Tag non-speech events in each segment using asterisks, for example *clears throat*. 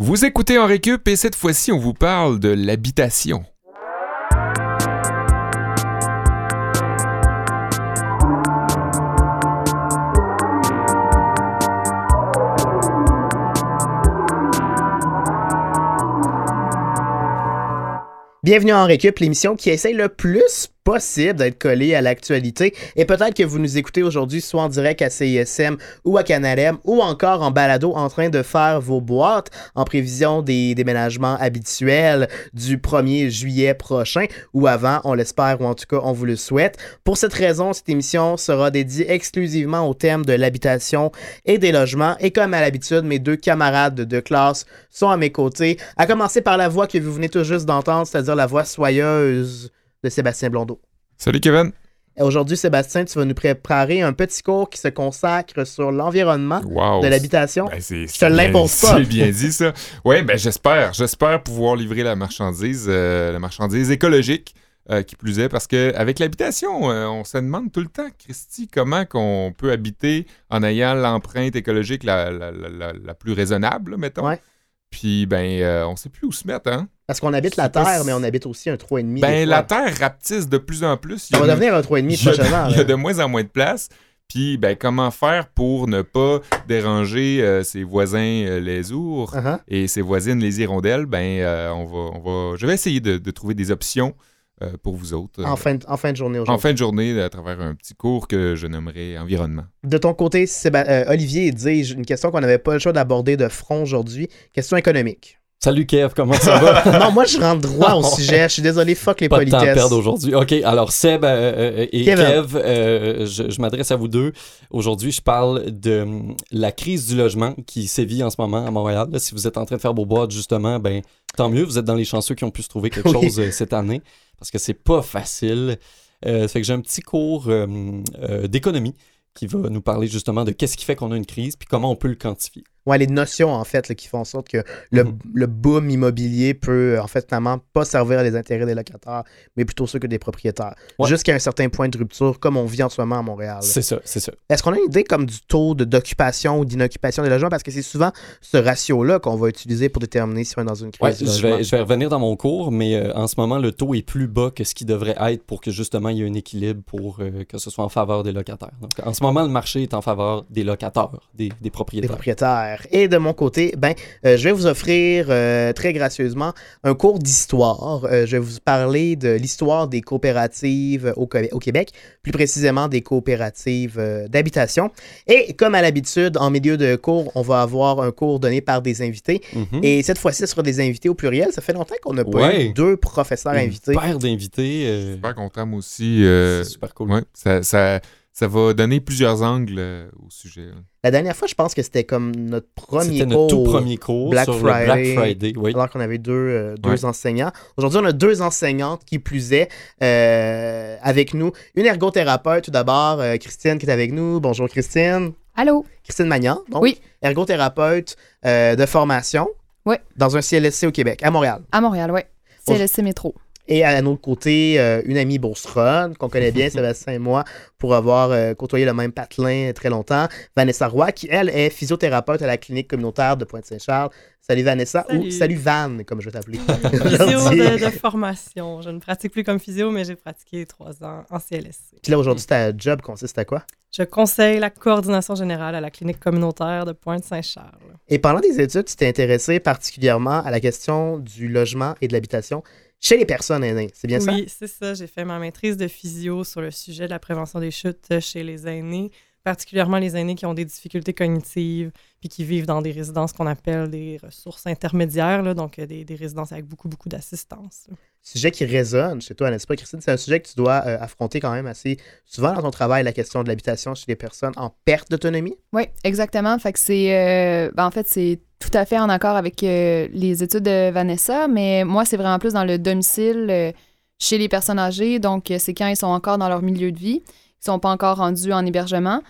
Vous écoutez en récup et cette fois-ci, on vous parle de l'habitation. Bienvenue en Récup, l'émission qui essaye le plus possible d'être collé à l'actualité. Et peut-être que vous nous écoutez aujourd'hui soit en direct à CISM ou à Canalem ou encore en balado en train de faire vos boîtes en prévision des déménagements habituels du 1er juillet prochain ou avant, on l'espère ou en tout cas on vous le souhaite. Pour cette raison, cette émission sera dédiée exclusivement au thème de l'habitation et des logements. Et comme à l'habitude, mes deux camarades de classe sont à mes côtés, à commencer par la voix que vous venez tout juste d'entendre, c'est-à-dire la voix soyeuse de Sébastien Blondeau. Salut Kevin. Aujourd'hui, Sébastien, tu vas nous préparer un petit cours qui se consacre sur l'environnement Wow. de l'habitation. Ben, c'est- Je te c'est bien- l'impose pas. C'est bien dit, ça. Oui, ben j'espère. J'espère pouvoir livrer la marchandise, euh, la marchandise écologique, euh, qui plus est, parce qu'avec l'habitation, euh, on se demande tout le temps, Christy, comment qu'on peut habiter en ayant l'empreinte écologique la, la- la- la- plus raisonnable, mettons. Ouais. Puis, ben, euh, on sait plus où se mettre, hein? Parce qu'on habite la pas Terre, mais on habite aussi un 3,5. Ben, la. Terre rapetisse de plus en plus. A va une- devenir un 3,5 il y a de- prochainement. il y a de moins en moins de place. Puis, ben, comment faire pour ne pas déranger euh, ses voisins euh, les ours Uh-huh. et ses voisines les hirondelles? Ben, euh, on va, on va, je vais essayer de, de trouver des options euh, pour vous autres. euh, En, fin de, en fin de journée en aujourd'hui. fin de journée, à travers un petit cours que je nommerai environnement. De ton côté, Séba- euh, Olivier, dis une question qu'on n'avait pas le choix d'aborder de front aujourd'hui. Question économique. Salut Kev, comment ça *laughs* va? non, moi, je rentre droit au sujet. Je suis désolé, fuck les Pas de temps à politesses. perdre aujourd'hui. OK, alors Seb euh, euh, et Kevin. Kev, euh, je, je m'adresse à vous deux. Aujourd'hui, je parle de hum, la crise du logement qui sévit en ce moment à Montréal. Là, si vous êtes en train de faire vos boîtes, justement, ben tant mieux, vous êtes dans les chanceux qui ont pu se trouver quelque Oui. chose euh, cette année parce que c'est pas facile. Euh, ça fait que j'ai un petit cours euh, d'économie qui va nous parler justement de qu'est-ce qui fait qu'on a une crise puis comment on peut le quantifier. Ouais, les notions, en fait, là, qui font en sorte que le, Mhm. le boom immobilier peut, en fait, finalement, pas servir les intérêts des locataires, mais plutôt ceux que des propriétaires. Ouais. Jusqu'à un certain point de rupture, comme on vit en ce moment à Montréal. C'est ça, c'est ça. Est-ce qu'on a une idée comme du taux d'occupation ou d'inoccupation des logements? Parce que c'est souvent ce ratio-là qu'on va utiliser pour déterminer si on est dans une Ouais, crise. je vais, je vais revenir dans mon cours, mais euh, en ce moment, le taux est plus bas que ce qui devrait être pour que justement il y ait un équilibre pour euh, que ce soit en faveur des locataires. Donc, en ce moment, le marché est en faveur des locataires, des, des des propriétaires. Et de mon côté, ben, euh, je vais vous offrir euh, très gracieusement un cours d'histoire. Euh, je vais vous parler de l'histoire des coopératives au, Québec, plus précisément des coopératives euh, d'habitation. Et comme à l'habitude, en milieu de cours, on va avoir un cours donné par des invités. Mhm. Et cette fois-ci, ce sera des invités au pluriel. Ça fait longtemps qu'on n'a pas Ouais. eu deux professeurs Une invités. paire d'invités. euh, Super content, moi aussi. euh, c'est super cool. ouais, ça, ça, ça va donner plusieurs angles euh, au sujet. là. La dernière fois, je pense que c'était comme notre premier C'était cours. notre tout premier cours Black sur Friday. le Black Friday. Oui. alors qu'on avait deux, euh, deux enseignants. Aujourd'hui, on a deux enseignantes qui plus est euh, avec nous. Une ergothérapeute, tout d'abord, euh, Christine qui est avec nous. Bonjour Christine. Allô? Christine Magnan, donc Oui. ergothérapeute euh, de formation Ouais. dans un CLSC au Québec, à Montréal. À Montréal, oui. Le C-Métro. Et à notre côté, euh, une amie bourseronne qu'on connaît bien, *laughs* Sébastien et moi, pour avoir euh, côtoyé le même patelin très longtemps. Vanessa Roy, qui, elle, est physiothérapeute à la clinique communautaire de Pointe-Saint-Charles. Salut Vanessa, ou Salut. salut Van, comme je vais t'appeler. *laughs* Physio de, de formation. Je ne pratique plus comme physio, mais j'ai pratiqué trois ans en CLSC. Puis là, aujourd'hui, ta job consiste à quoi? Je conseille la coordination générale à la clinique communautaire de Pointe-Saint-Charles. Et pendant des études, tu t'es intéressé particulièrement à la question du logement et de l'habitation chez les personnes aînées. C'est bien ça? Oui, c'est ça. J'ai fait ma maîtrise de physio sur le sujet de la prévention des chutes chez les aînés, particulièrement les aînés qui ont des difficultés cognitives puis qui vivent dans des résidences qu'on appelle des ressources intermédiaires, là, donc euh, des, des résidences avec beaucoup, beaucoup d'assistance. Sujet qui résonne chez toi, n'est-ce pas, Christine? C'est un sujet que tu dois euh, affronter quand même assez souvent dans ton travail, la question de l'habitation chez les personnes en perte d'autonomie. Oui, exactement. Fait que c'est. euh, ben, en fait, c'est tout à fait en accord avec euh, les études de Vanessa, mais moi, c'est vraiment plus dans le domicile euh, chez les personnes âgées. Donc, c'est quand ils sont encore dans leur milieu de vie, sont pas encore rendus en hébergement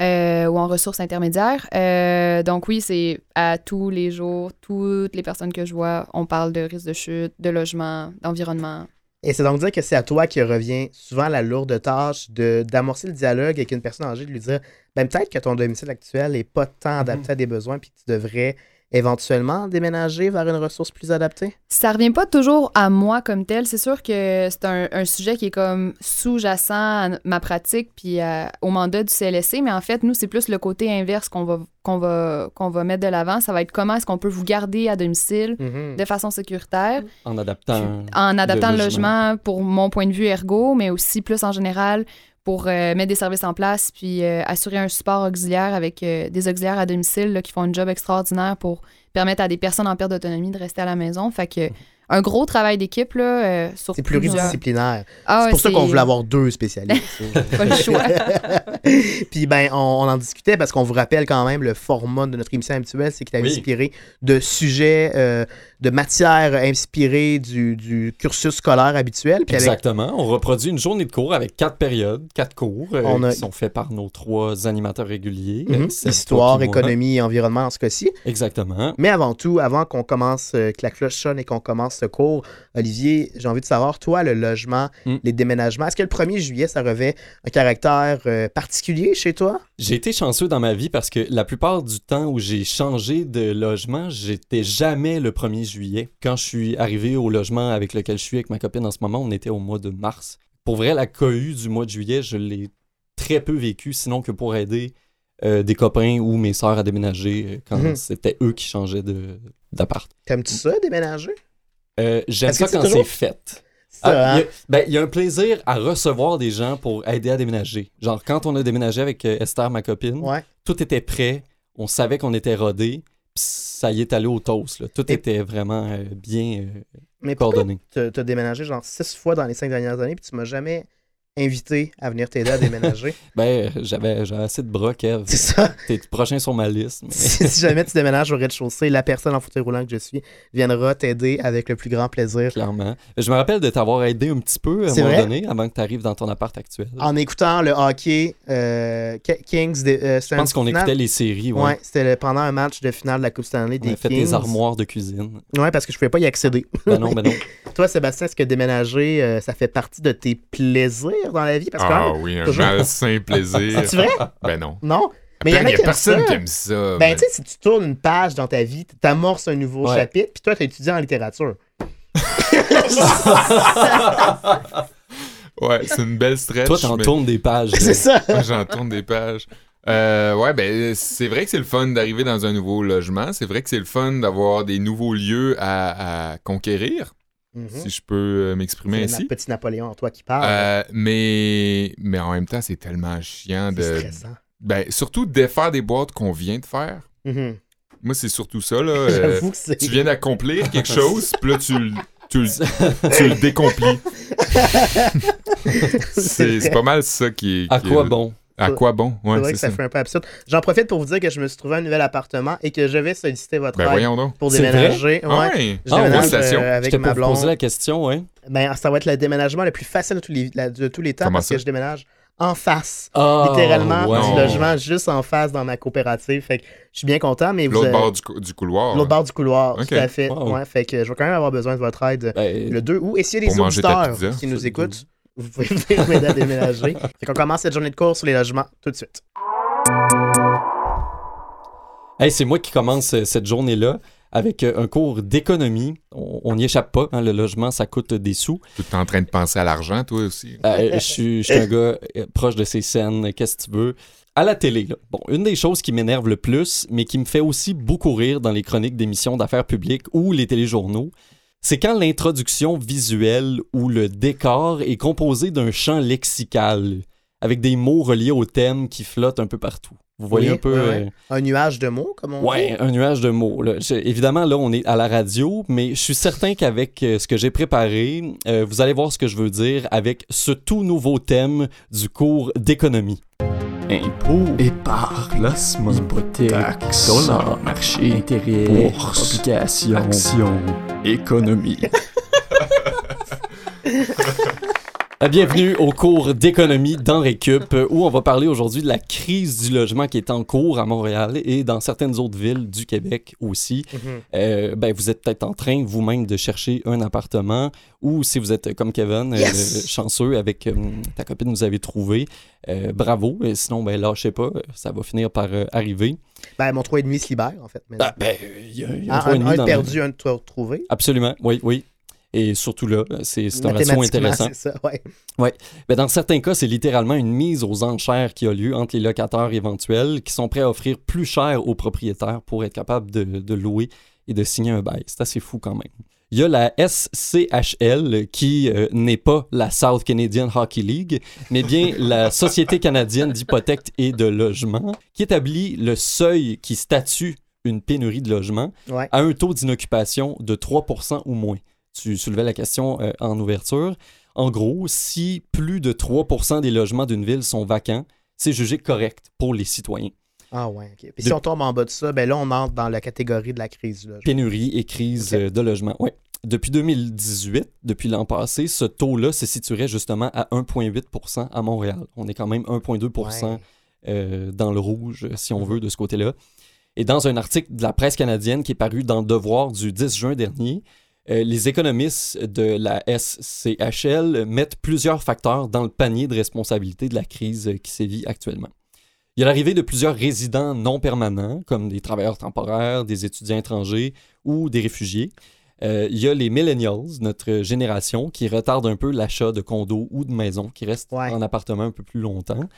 euh, ou en ressources intermédiaires. Euh, donc, oui, c'est à tous les jours, toutes les personnes que je vois, on parle de risque de chute, de logement, d'environnement. Et c'est donc dire que c'est à toi qui revient souvent la lourde tâche de d'amorcer le dialogue avec une personne âgée, de lui dire ben, peut-être que ton domicile actuel n'est pas tant adapté à des besoins, puis que tu devrais éventuellement déménager vers une ressource plus adaptée? Ça revient pas toujours à moi comme tel. C'est sûr que c'est un, un sujet qui est comme sous-jacent à ma pratique puis à- au mandat du CLSC, mais en fait, nous, c'est plus le côté inverse qu'on va, qu'on va, qu'on va mettre de l'avant. Ça va être comment est-ce qu'on peut vous garder à domicile Mhm. de façon sécuritaire, En adaptant. en adaptant le Le logement. logement. pour mon point de vue ergo, mais aussi plus en général pour euh, mettre des services en place puis euh, assurer un support auxiliaire avec euh, des auxiliaires à domicile là, qui font un job extraordinaire pour permettre à des personnes en perte d'autonomie de rester à la maison. Fait que un gros travail d'équipe là, euh, sur C'est pluridisciplinaire. Ah c'est ouais, pour ça qu'on voulait avoir deux spécialistes. *laughs* pas le choix. *laughs* Puis ben, on, on en discutait parce qu'on vous rappelle quand même le format de notre émission habituelle, c'est qu'il est Oui. inspiré de sujets, euh, de matières inspirées du, du cursus scolaire habituel. Puis avec Exactement. On reproduit une journée de cours avec quatre périodes, quatre cours euh, On a- qui sont faits par nos trois animateurs réguliers. Mhm. Euh, histoire, économie et environnement en ce cas-ci. Exactement. Mais avant tout, avant qu'on commence, euh, que la cloche sonne et qu'on commence ce cours, Olivier, j'ai envie de savoir, toi, le logement, Mm. les déménagements, est-ce que le 1er juillet, ça revêt un caractère euh, particulier chez toi? J'ai été chanceux dans ma vie parce que la plupart du temps où j'ai changé de logement, j'étais jamais le 1er juillet. Quand je suis arrivé au logement avec lequel je suis avec ma copine en ce moment, on était au mois de mars. Pour vrai, la cohue du mois de juillet, je l'ai très peu vécu, sinon que pour aider euh, des copains ou mes sœurs à déménager euh, quand Mhm. c'était eux qui changeaient de- d'appart. T'aimes-tu ça, déménager? Euh, J'aime ça quand toujours- c'est fait. Ah, hein? il y a- ben, y a un plaisir à recevoir des gens pour aider à déménager. Genre, quand on a déménagé avec Esther, ma copine, Ouais. tout était prêt, on savait qu'on était rodé, ça y est allé au toast. là. Tout Et- était vraiment euh, bien euh, Mais coordonné. t'as t'as déménagé genre six fois dans les cinq dernières années, puis tu m'as jamais invité à venir t'aider à déménager? *laughs* Ben, j'avais j'avais assez de bras, Kev. c'est ça? T'es prochain sur ma liste. mais- si si jamais tu déménages au rez-de-chaussée, la personne en fauteuil roulant que je suis viendra t'aider avec le plus grand plaisir. Clairement. Je me rappelle de t'avoir aidé un petit peu à un moment donné, avant que tu arrives dans ton appart actuel. En écoutant le hockey euh, Kings, de, euh, Je pense qu'on finale- écoutait les séries. Ouais. Ouais, c'était le- pendant un match de finale de la Coupe Stanley On des a fait Kings. des armoires de cuisine. Ouais, parce que je pouvais pas y accéder. Ben non, ben non. *laughs* Toi, Sébastien, est-ce que déménager, euh, ça fait partie de tes plaisirs? Dans la vie? Parce que Ah oui, un toujours- malsain plaisir. *laughs* C'est vrai? Ben non. Non? Mais il y a y qui aiment personne ça. qui aime ça. Ben, tu sais, si tu tournes une page dans ta vie, t'amorces un nouveau Ouais. chapitre, puis toi, t'as étudié en littérature. *laughs* Ouais, c'est une belle stretch. Toi, t'en mais- tournes des pages. C'est ça. *laughs* Moi, j'en tourne des pages. Euh, ouais, ben, c'est vrai que c'est le fun d'arriver dans un nouveau logement. C'est vrai que c'est le fun d'avoir des nouveaux lieux à, à conquérir, Mhm. si je peux euh, m'exprimer C'est ainsi. le petit Napoléon en toi qui parle. Euh, mais, mais en même temps, c'est tellement chiant c'est de. stressant. Ben, surtout de défaire des boîtes qu'on vient de faire. Mhm. Moi, c'est surtout ça, là. *laughs* Euh, J'avoue que c'est. tu viens d'accomplir *laughs* quelque chose, puis là, tu, le- tu, *laughs* tu le décomplis. c'est c'est pas mal ça qui est. À quoi est- bon? À quoi bon? C'est Ouais, vrai c'est que ça, ça. fait un peu absurde. J'en profite pour vous dire que je me suis trouvé un nouvel appartement et que je vais solliciter votre Ben, aide voyons donc. pour C'est déménager. Ah Ouais. ouais. Je Ah, déménage euh, avec J'étais ma vous poser blonde. la question, ouais. Ben, ça va être le déménagement le plus facile de tous les, la- de tous les temps Comment parce ça? que je déménage en face. Ah, littéralement ouais. du logement juste en face dans ma coopérative. Fait que je suis bien content, mais vous L'autre avez- bord du, cou- du couloir. l'autre bord du couloir, tout à fait. Wow. Ouais, fait que je vais quand même avoir besoin de votre aide Ben, le 2 août. Et s'il y a des auditeurs qui nous écoutent, vous pouvez venir m'aider à déménager. Fait qu'on commence cette journée de cours sur les logements tout de suite. Hey, c'est moi qui commence euh, cette journée-là avec euh, un cours d'économie. On n'y échappe pas, hein, le logement, ça coûte des sous. Tu es en train de penser à l'argent, toi aussi. Euh, je suis je suis un gars proche de ces scènes, qu'est-ce que tu veux? À la télé, là. Bon, une des choses qui m'énerve le plus, mais qui me fait aussi beaucoup rire dans les chroniques d'émissions d'affaires publiques ou les téléjournaux, c'est quand l'introduction visuelle ou le décor est composé d'un champ lexical, avec des mots reliés au thème qui flottent un peu partout. Vous voyez Oui, un peu... ouais, euh, Un nuage de mots, comme on Ouais, dit. un nuage de mots. là. Je- évidemment, là, on est à la radio, mais je suis certain qu'avec euh, ce que j'ai préparé, euh, vous allez voir ce que je veux dire avec ce tout nouveau thème du cours d'économie. Impôts, Épargne, placement, hypothèque, taxes, dollars, marché, intérêt, bourse, obligations, actions, économie. *laughs* Bienvenue au cours d'économie dans Récup, où on va parler aujourd'hui de la crise du logement qui est en cours à Montréal et dans certaines autres villes du Québec aussi. Mhm. Euh, ben, vous êtes peut-être en train vous-même de chercher un appartement ou si vous êtes comme Kevin, euh, chanceux avec euh, ta copine, vous avez trouvé. euh, bravo. Et sinon, ben, lâchez pas, ça va finir par euh, arriver. Ben, mon 3,5 se libère, en fait. Ah, ben, il y a, y a un Ah, un, un dans le- perdu, un de trouvé. Absolument, oui, oui. Et surtout là, c'est c'est un ratio Mathématiquement, intéressant. c'est ça, ouais. Ben, dans certains cas, c'est littéralement une mise aux enchères qui a lieu entre les locataires éventuels qui sont prêts à offrir plus cher aux propriétaires pour être capables de, de louer et de signer un bail. C'est assez fou quand même. Il y a la SCHL qui euh, n'est pas la South Canadian Hockey League, mais bien *laughs* la Société canadienne d'hypothèque et de logement qui établit le seuil qui statue une pénurie de logement Ouais. à un taux d'inoccupation de 3% ou moins. Tu soulevais la question euh, en ouverture. En gros, si plus de 3% des logements d'une ville sont vacants, c'est jugé correct pour les citoyens. Ah, ouais, ok. Puis De- si on tombe en bas de ça, ben là, on entre dans la catégorie de la crise. Là. Pénurie et crise euh, de logement. Ouais. Depuis 2018, depuis l'an passé, ce taux-là se situerait justement à 1,8% à Montréal. On est quand même 1,2 Ouais. euh, dans le rouge, si on veut, de ce côté-là. Et dans un article de la presse canadienne qui est paru dans Le Devoir du 10 juin dernier, euh, les économistes de la SCHL mettent plusieurs facteurs dans le panier de responsabilité de la crise qui sévit actuellement. Il y a l'arrivée de plusieurs résidents non permanents, comme des travailleurs temporaires, des étudiants étrangers ou des réfugiés. Euh, il y a les millennials, notre génération, qui retarde un peu l'achat de condos ou de maisons, qui restent Ouais. en appartement un peu plus longtemps.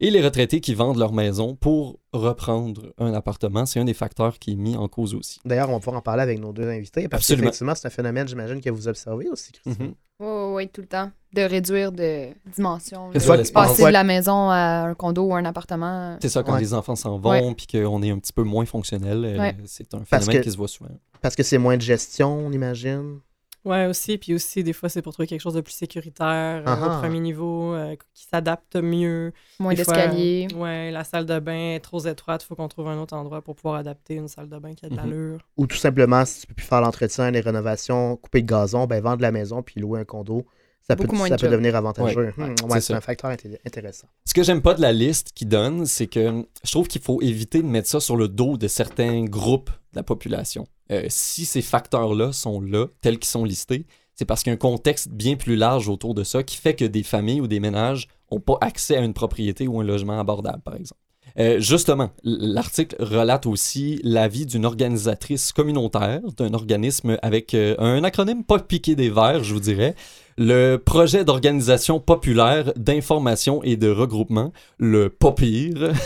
Et les retraités qui vendent leur maison pour reprendre un appartement, c'est un des facteurs qui est mis en cause aussi. D'ailleurs, on va pouvoir en parler avec nos deux invités. Parce Absolument. qu'effectivement, c'est un phénomène, j'imagine, que vous observez aussi, Christine. Mhm. Oui, oui, tout le temps. De réduire de dimension. Que de passer Ouais. de la maison à un condo ou un appartement. C'est ça, quand Ouais. les enfants s'en vont, puis qu'on est un petit peu moins fonctionnel, euh, Ouais. c'est un phénomène que- qui se voit souvent. Parce que c'est moins de gestion, on imagine. Ouais, aussi. Puis aussi, des fois, c'est pour trouver quelque chose de plus sécuritaire Ah ah. au premier niveau, euh, qui s'adapte mieux. Moins d'escalier. Ouais, la salle de bain est trop étroite. Il faut qu'on trouve un autre endroit pour pouvoir adapter une salle de bain qui a de Mhm. l'allure. Ou tout simplement, si tu peux plus faire l'entretien, les rénovations, couper le gazon, ben vendre la maison puis louer un condo. Ça peut, Beaucoup moins ça de peut job. devenir avantageux. Ouais, Hmm, c'est ouais, ça. c'est un facteur inté- intéressant. Ce que j'aime pas de la liste qu'ils donne, c'est que je trouve qu'il faut éviter de mettre ça sur le dos de certains groupes la population. Euh, si ces facteurs-là sont là, tels qu'ils sont listés, c'est parce qu'il y a un contexte bien plus large autour de ça qui fait que des familles ou des ménages n'ont pas accès à une propriété ou un logement abordable, par exemple. Euh, justement, l'article relate aussi l'avis d'une organisatrice communautaire, d'un organisme avec euh, un acronyme pas piqué des verres, je vous dirais, le projet d'organisation populaire d'information et de regroupement, le POPIR. *laughs*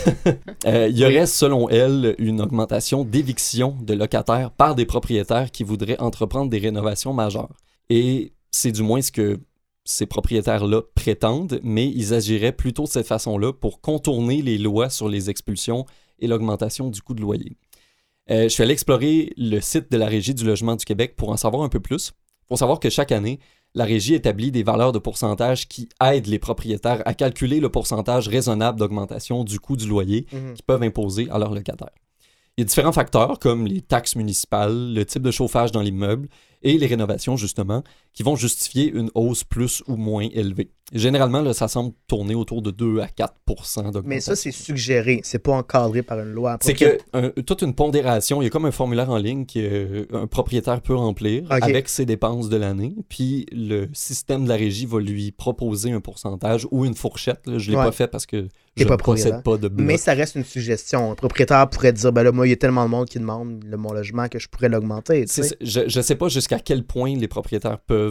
Euh, il y aurait, selon elle, une augmentation d'éviction de locataires par des propriétaires qui voudraient entreprendre des rénovations majeures. Et c'est du moins ce que ces propriétaires-là prétendent, mais ils agiraient plutôt de cette façon-là pour contourner les lois sur les expulsions et l'augmentation du coût de loyer. Euh, je suis allé explorer le site de la Régie du logement du Québec pour en savoir un peu plus. Faut savoir que chaque année, la Régie établit des valeurs de pourcentage qui aident les propriétaires à calculer le pourcentage raisonnable d'augmentation du coût du loyer Mhm. qu'ils peuvent imposer à leurs locataires. Il y a différents facteurs comme les taxes municipales, le type de chauffage dans l'immeuble et les rénovations, justement, qui vont justifier une hausse plus ou moins élevée. Généralement, là, ça semble tourner autour de 2 à 4% d'augmentation. Mais ça, c'est suggéré. C'est pas encadré par une loi. C'est que un- toute une pondération, il y a comme un formulaire en ligne qu'un propriétaire peut remplir avec ses dépenses de l'année, puis le système de la régie va lui proposer un pourcentage ou une fourchette. là. Je ne l'ai Ouais. pas fait parce que je ne possède propriétaire. pas de bloc. Mais ça reste une suggestion. Un propriétaire pourrait dire ben là, moi, il y a tellement de monde qui demande le, mon logement que je pourrais l'augmenter. Je ne sais pas jusqu'à quel point les propriétaires peuvent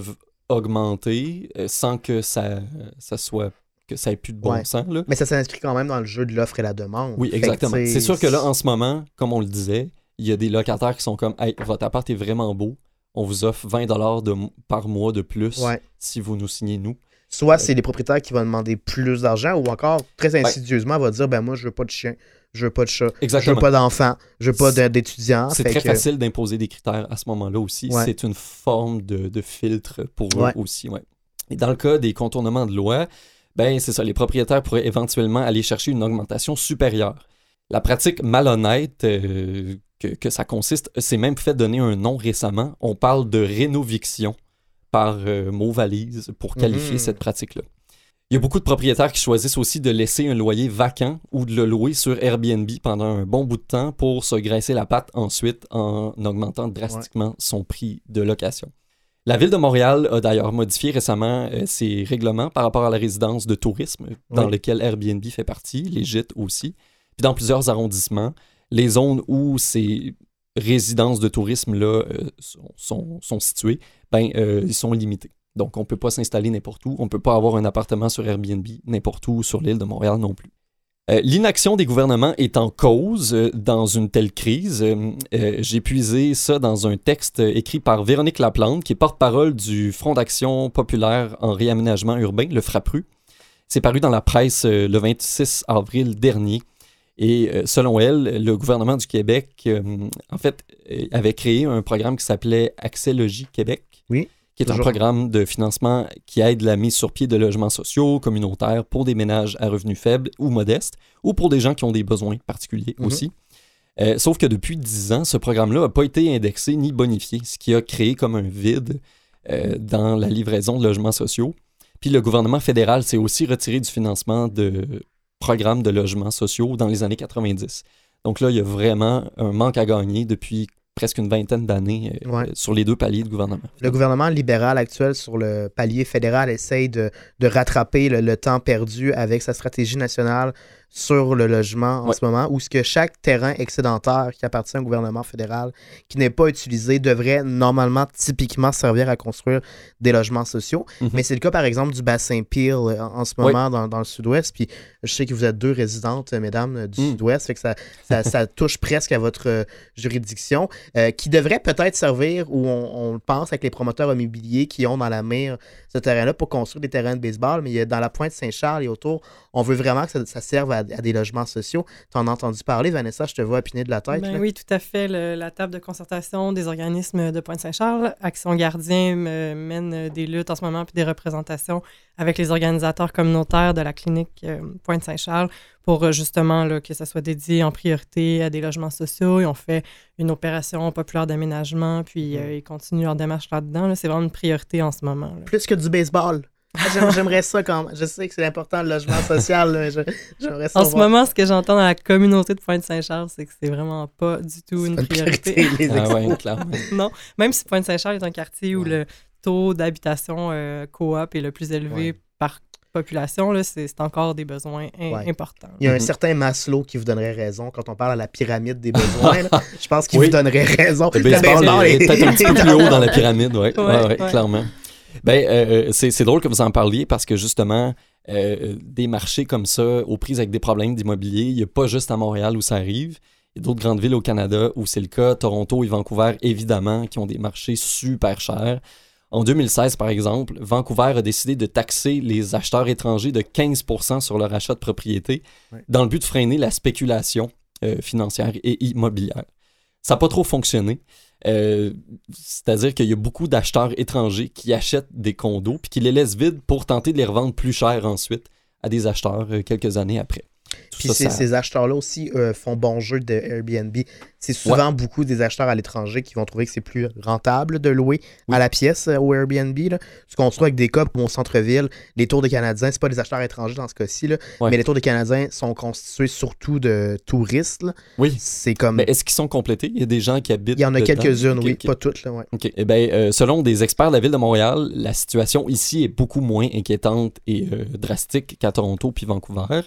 augmenter euh, sans que ça, ça soit que ça ait plus de bon Ouais. sens. Là. Mais ça s'inscrit quand même dans le jeu de l'offre et la demande. Oui, exactement. C'est sûr que là, en ce moment, comme on le disait, il y a des locataires qui sont comme Hey, votre appart est vraiment beau. On vous offre 20 de, par mois de plus Ouais. si vous nous signez nous. Soit c'est les propriétaires qui vont demander plus d'argent ou encore très insidieusement va dire ben moi je veux pas de chien, je veux pas de chat, je veux Exactement. pas d'enfants, je veux pas d'étudiants. C'est très que- facile d'imposer des critères à ce moment-là aussi. Ouais. C'est une forme de, de filtre pour Ouais. eux aussi. Ouais. Et dans le cas des contournements de loi, ben c'est ça, les propriétaires pourraient éventuellement aller chercher une augmentation supérieure. La pratique malhonnête euh, que, que ça consiste, c'est même fait donner un nom récemment. On parle de rénoviction par euh, mot valise pour qualifier Mhm. cette pratique-là. Il y a beaucoup de propriétaires qui choisissent aussi de laisser un loyer vacant ou de le louer sur Airbnb pendant un bon bout de temps pour se graisser la patte ensuite en augmentant drastiquement son prix de location. La ville de Montréal a d'ailleurs modifié récemment euh, ses règlements par rapport à la résidence de tourisme dans Oui. lequel Airbnb fait partie, les gîtes aussi. Puis dans plusieurs arrondissements, les zones où ces résidences de tourisme-là euh, sont, sont- sont situées, ben, euh, ils sont limités. Donc, on ne peut pas s'installer n'importe où. On ne peut pas avoir un appartement sur Airbnb n'importe où sur l'île de Montréal non plus. Euh, L'inaction des gouvernements est en cause euh, dans une telle crise. J'ai puisé ça dans un texte écrit par Véronique Laplante, qui est porte-parole du Front d'action populaire en réaménagement urbain, le FRAPRU. C'est paru dans la presse le 26 avril dernier. Et selon elle, le gouvernement du Québec, en fait, avait créé un programme qui s'appelait Accès Logis Québec. Oui, Qui est un programme de financement qui aide la mise sur pied de logements sociaux, communautaires pour des ménages à revenus faibles ou modestes, ou pour des gens qui ont des besoins particuliers Mhm. aussi. Euh, sauf que depuis 10 ans, ce programme-là n'a pas été indexé ni bonifié, ce qui a créé comme un vide euh, dans la livraison de logements sociaux. Puis le gouvernement fédéral s'est aussi retiré du financement de programmes de logements sociaux dans les années 90. Donc là, il y a vraiment un manque à gagner depuis presque une vingtaine d'années euh, Ouais. sur les deux paliers de gouvernement. Le gouvernement libéral actuel sur le palier fédéral essaye de, de rattraper le, le temps perdu avec sa stratégie nationale sur le logement en Ouais. ce moment, où ce que chaque terrain excédentaire qui appartient au gouvernement fédéral, qui n'est pas utilisé, devrait normalement typiquement servir à construire des logements sociaux. Mhm. Mais c'est le cas, par exemple, du bassin Peel euh, en, en ce moment dans, dans le sud-ouest. Puis je sais que vous êtes deux résidentes, euh, mesdames, euh, du Mm. sud-ouest, fait que ça, ça, ça *laughs* touche presque à votre juridiction, euh, qui devrait peut-être servir, ou on, on le pense avec les promoteurs immobiliers qui ont dans la mire ce terrain-là pour construire des terrains de baseball, mais dans la pointe Saint-Charles et autour, on veut vraiment que ça, ça serve à, à des logements sociaux. Tu en as entendu parler, Vanessa, je te vois opiner de la tête. Ben oui, tout à fait. Le- la table de concertation des organismes de Pointe-Saint-Charles, Action Gardien mène euh, des luttes en ce moment puis des représentations avec les organisateurs communautaires de la clinique euh, Pointe-Saint-Charles pour euh, justement là, que ça soit dédié en priorité à des logements sociaux. Ils ont fait une opération populaire d'aménagement, puis euh, ils continuent leur démarche là-dedans. là. C'est vraiment une priorité en ce moment. là. Plus que du baseball. J'aime- J'aimerais ça quand Je sais que c'est important le logement *laughs* social, là, j'aimerais ça. En ce voir. moment, ce que j'entends dans la communauté de Pointe-Saint-Charles, c'est que c'est vraiment pas du tout une Une priorité. priorité, *laughs* les Ah ouais, clairement. *laughs* Non, même si Pointe-Saint-Charles est un quartier où le taux d'habitation euh, coop est le plus élevé Ouais. par population, là, c'est c'est encore des besoins in- Ouais. importants. Il y a un Mhm. certain Maslow qui vous donnerait raison quand on parle à la pyramide des besoins. là. Je pense qu'il Oui. vous donnerait raison. Le baseball est peut-être un petit peu plus haut dans la pyramide, oui, Ouais, ouais. clairement. Ben, euh, c'est c'est drôle que vous en parliez parce que justement, euh, des marchés comme ça, aux prises avec des problèmes d'immobilier, il n'y a pas juste à Montréal où ça arrive. Il y a d'autres grandes villes au Canada où c'est le cas, Toronto et Vancouver, évidemment, qui ont des marchés super chers. En 2016, par exemple, Vancouver a décidé de taxer les acheteurs étrangers de 15 sur leur achat de propriété dans le but de freiner la spéculation euh, financière et immobilière. Ça n'a pas trop fonctionné. Euh, C'est-à-dire qu'il y a beaucoup d'acheteurs étrangers qui achètent des condos puis qui les laissent vides pour tenter de les revendre plus cher ensuite à des acheteurs euh, quelques années après. Puis ça, ces, ça- ces acheteurs-là aussi euh, font bon jeu de Airbnb. C'est souvent beaucoup des acheteurs à l'étranger qui vont trouver que c'est plus rentable de louer Oui. à la pièce euh, au Airbnb. Là. Ce qu'on trouve avec des comme au centre-ville, les tours des Canadiens, c'est pas des acheteurs étrangers dans ce cas-ci, Ouais. mais les tours des Canadiens sont constitués surtout de touristes. là. Oui. C'est comme. Mais est-ce qu'ils sont complétés? Il y a des gens qui habitent. Il y en a quelques-unes, oui, pas toutes. Là, ouais. OK. Eh ben, euh, selon des experts de la ville de Montréal, la situation ici est beaucoup moins inquiétante et drastique qu'à Toronto puis Vancouver.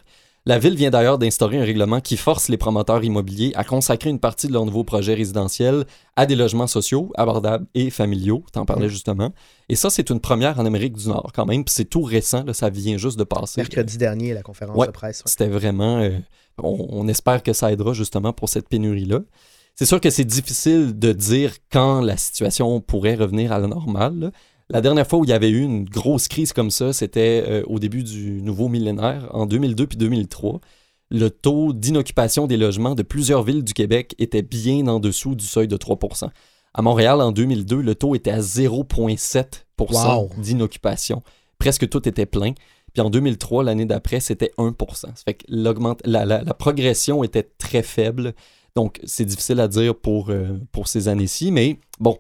La ville vient d'ailleurs d'instaurer un règlement qui force les promoteurs immobiliers à consacrer une partie de leur nouveau projet résidentiel à des logements sociaux, abordables et familiaux. T'en parlais Mm. justement. Et ça, c'est une première en Amérique du Nord quand même. Puis c'est tout récent, là, ça vient juste de passer. Mercredi dernier, la conférence Ouais. de presse. ouais. C'était vraiment. euh, on, on espère que ça aidera justement pour cette pénurie-là. C'est sûr que c'est difficile de dire quand la situation pourrait revenir à la normale. là. La dernière fois où il y avait eu une grosse crise comme ça, c'était euh, au début du nouveau millénaire, en 2002 puis 2003. Le taux d'inoccupation des logements de plusieurs villes du Québec était bien en dessous du seuil de 3% À Montréal, en 2002, le taux était à 0,7 Wow. d'inoccupation. Presque tout était plein. Puis en 2003, l'année d'après, c'était 1% Ça fait que la, la- la progression était très faible. Donc, c'est difficile à dire pour, euh, pour ces années-ci. Mais bon,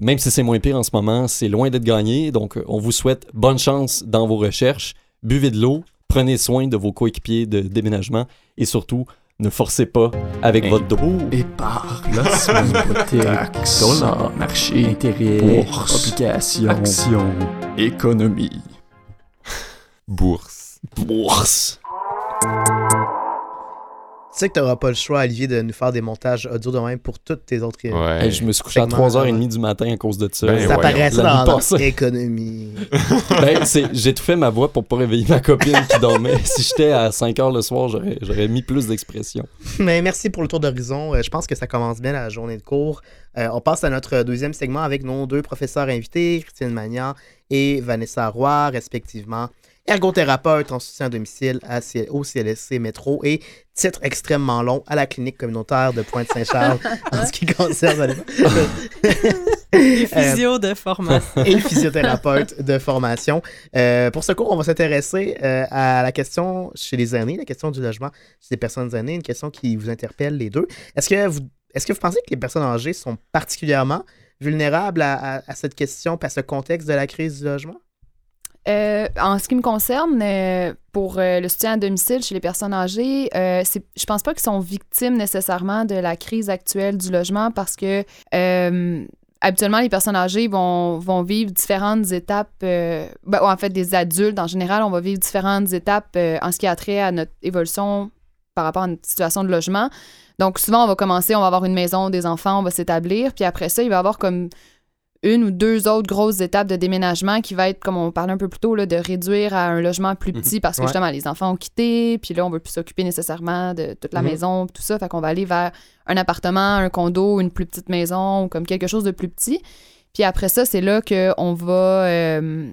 Même si c'est moins pire en ce moment, c'est loin d'être gagné. Donc, euh, on vous souhaite bonne chance dans vos recherches. Buvez de l'eau, prenez soin de vos coéquipiers de déménagement et surtout, ne forcez pas avec votre dos. Et par *laughs* dollar, marché, intérêt, bourse, obligation, action, économie, Bourse. Bourse. Tu sais que tu n'auras pas le choix, Olivier, de nous faire des montages audio de même pour toutes tes autres. Ouais. Hey, je me suis couché à Segment, 3h30 du matin à cause de ça. Ben Ça voyons. paraît ça La nuit dans. Ben, c'est- j'ai tout fait ma voix pour pas réveiller ma copine qui dormait. si j'étais à 5 h le soir, j'aurais, j'aurais mis plus d'expression. Mais merci pour le tour d'horizon. Euh, je pense que ça commence bien la journée de cours. Euh, on passe à notre deuxième segment avec nos deux professeurs invités, Christine Magnan et Vanessa Roy, respectivement. Ergothérapeute en soutien à domicile à C- au CLSC Métro et titre extrêmement long à la clinique communautaire de Pointe-Saint-Charles *laughs* en ce qui concerne Les Euh, physios de formation. et physiothérapeute de formation. Euh, pour ce cours, on va s'intéresser euh, à la question chez les aînés, la question du logement chez les personnes aînées, une question qui vous interpelle les deux. Est-ce que vous, est-ce que vous pensez que les personnes âgées sont particulièrement vulnérables à, à- à cette question, à ce contexte de la crise du logement? Euh, en ce qui me concerne, euh, pour euh, le soutien à domicile chez les personnes âgées, c'est- je pense pas qu'ils sont victimes nécessairement de la crise actuelle du logement parce que habituellement, les personnes âgées vont, vivre différentes étapes. ben, en fait, des adultes en général, on va vivre différentes étapes en ce qui a trait à notre évolution par rapport à notre situation de logement. Donc, souvent, on va commencer, on va avoir une maison, des enfants, on va s'établir, puis après ça, il va y avoir comme une ou deux autres grosses étapes de déménagement qui va être, comme on parlait un peu plus tôt, là, de réduire à un logement plus petit parce que Ouais. justement, les enfants ont quitté, puis là, on veut plus s'occuper nécessairement de toute la Mhm. maison, tout ça. Fait qu'on va aller vers un appartement, un condo, une plus petite maison, ou comme quelque chose de plus petit. Puis après ça, c'est là qu'on va. euh,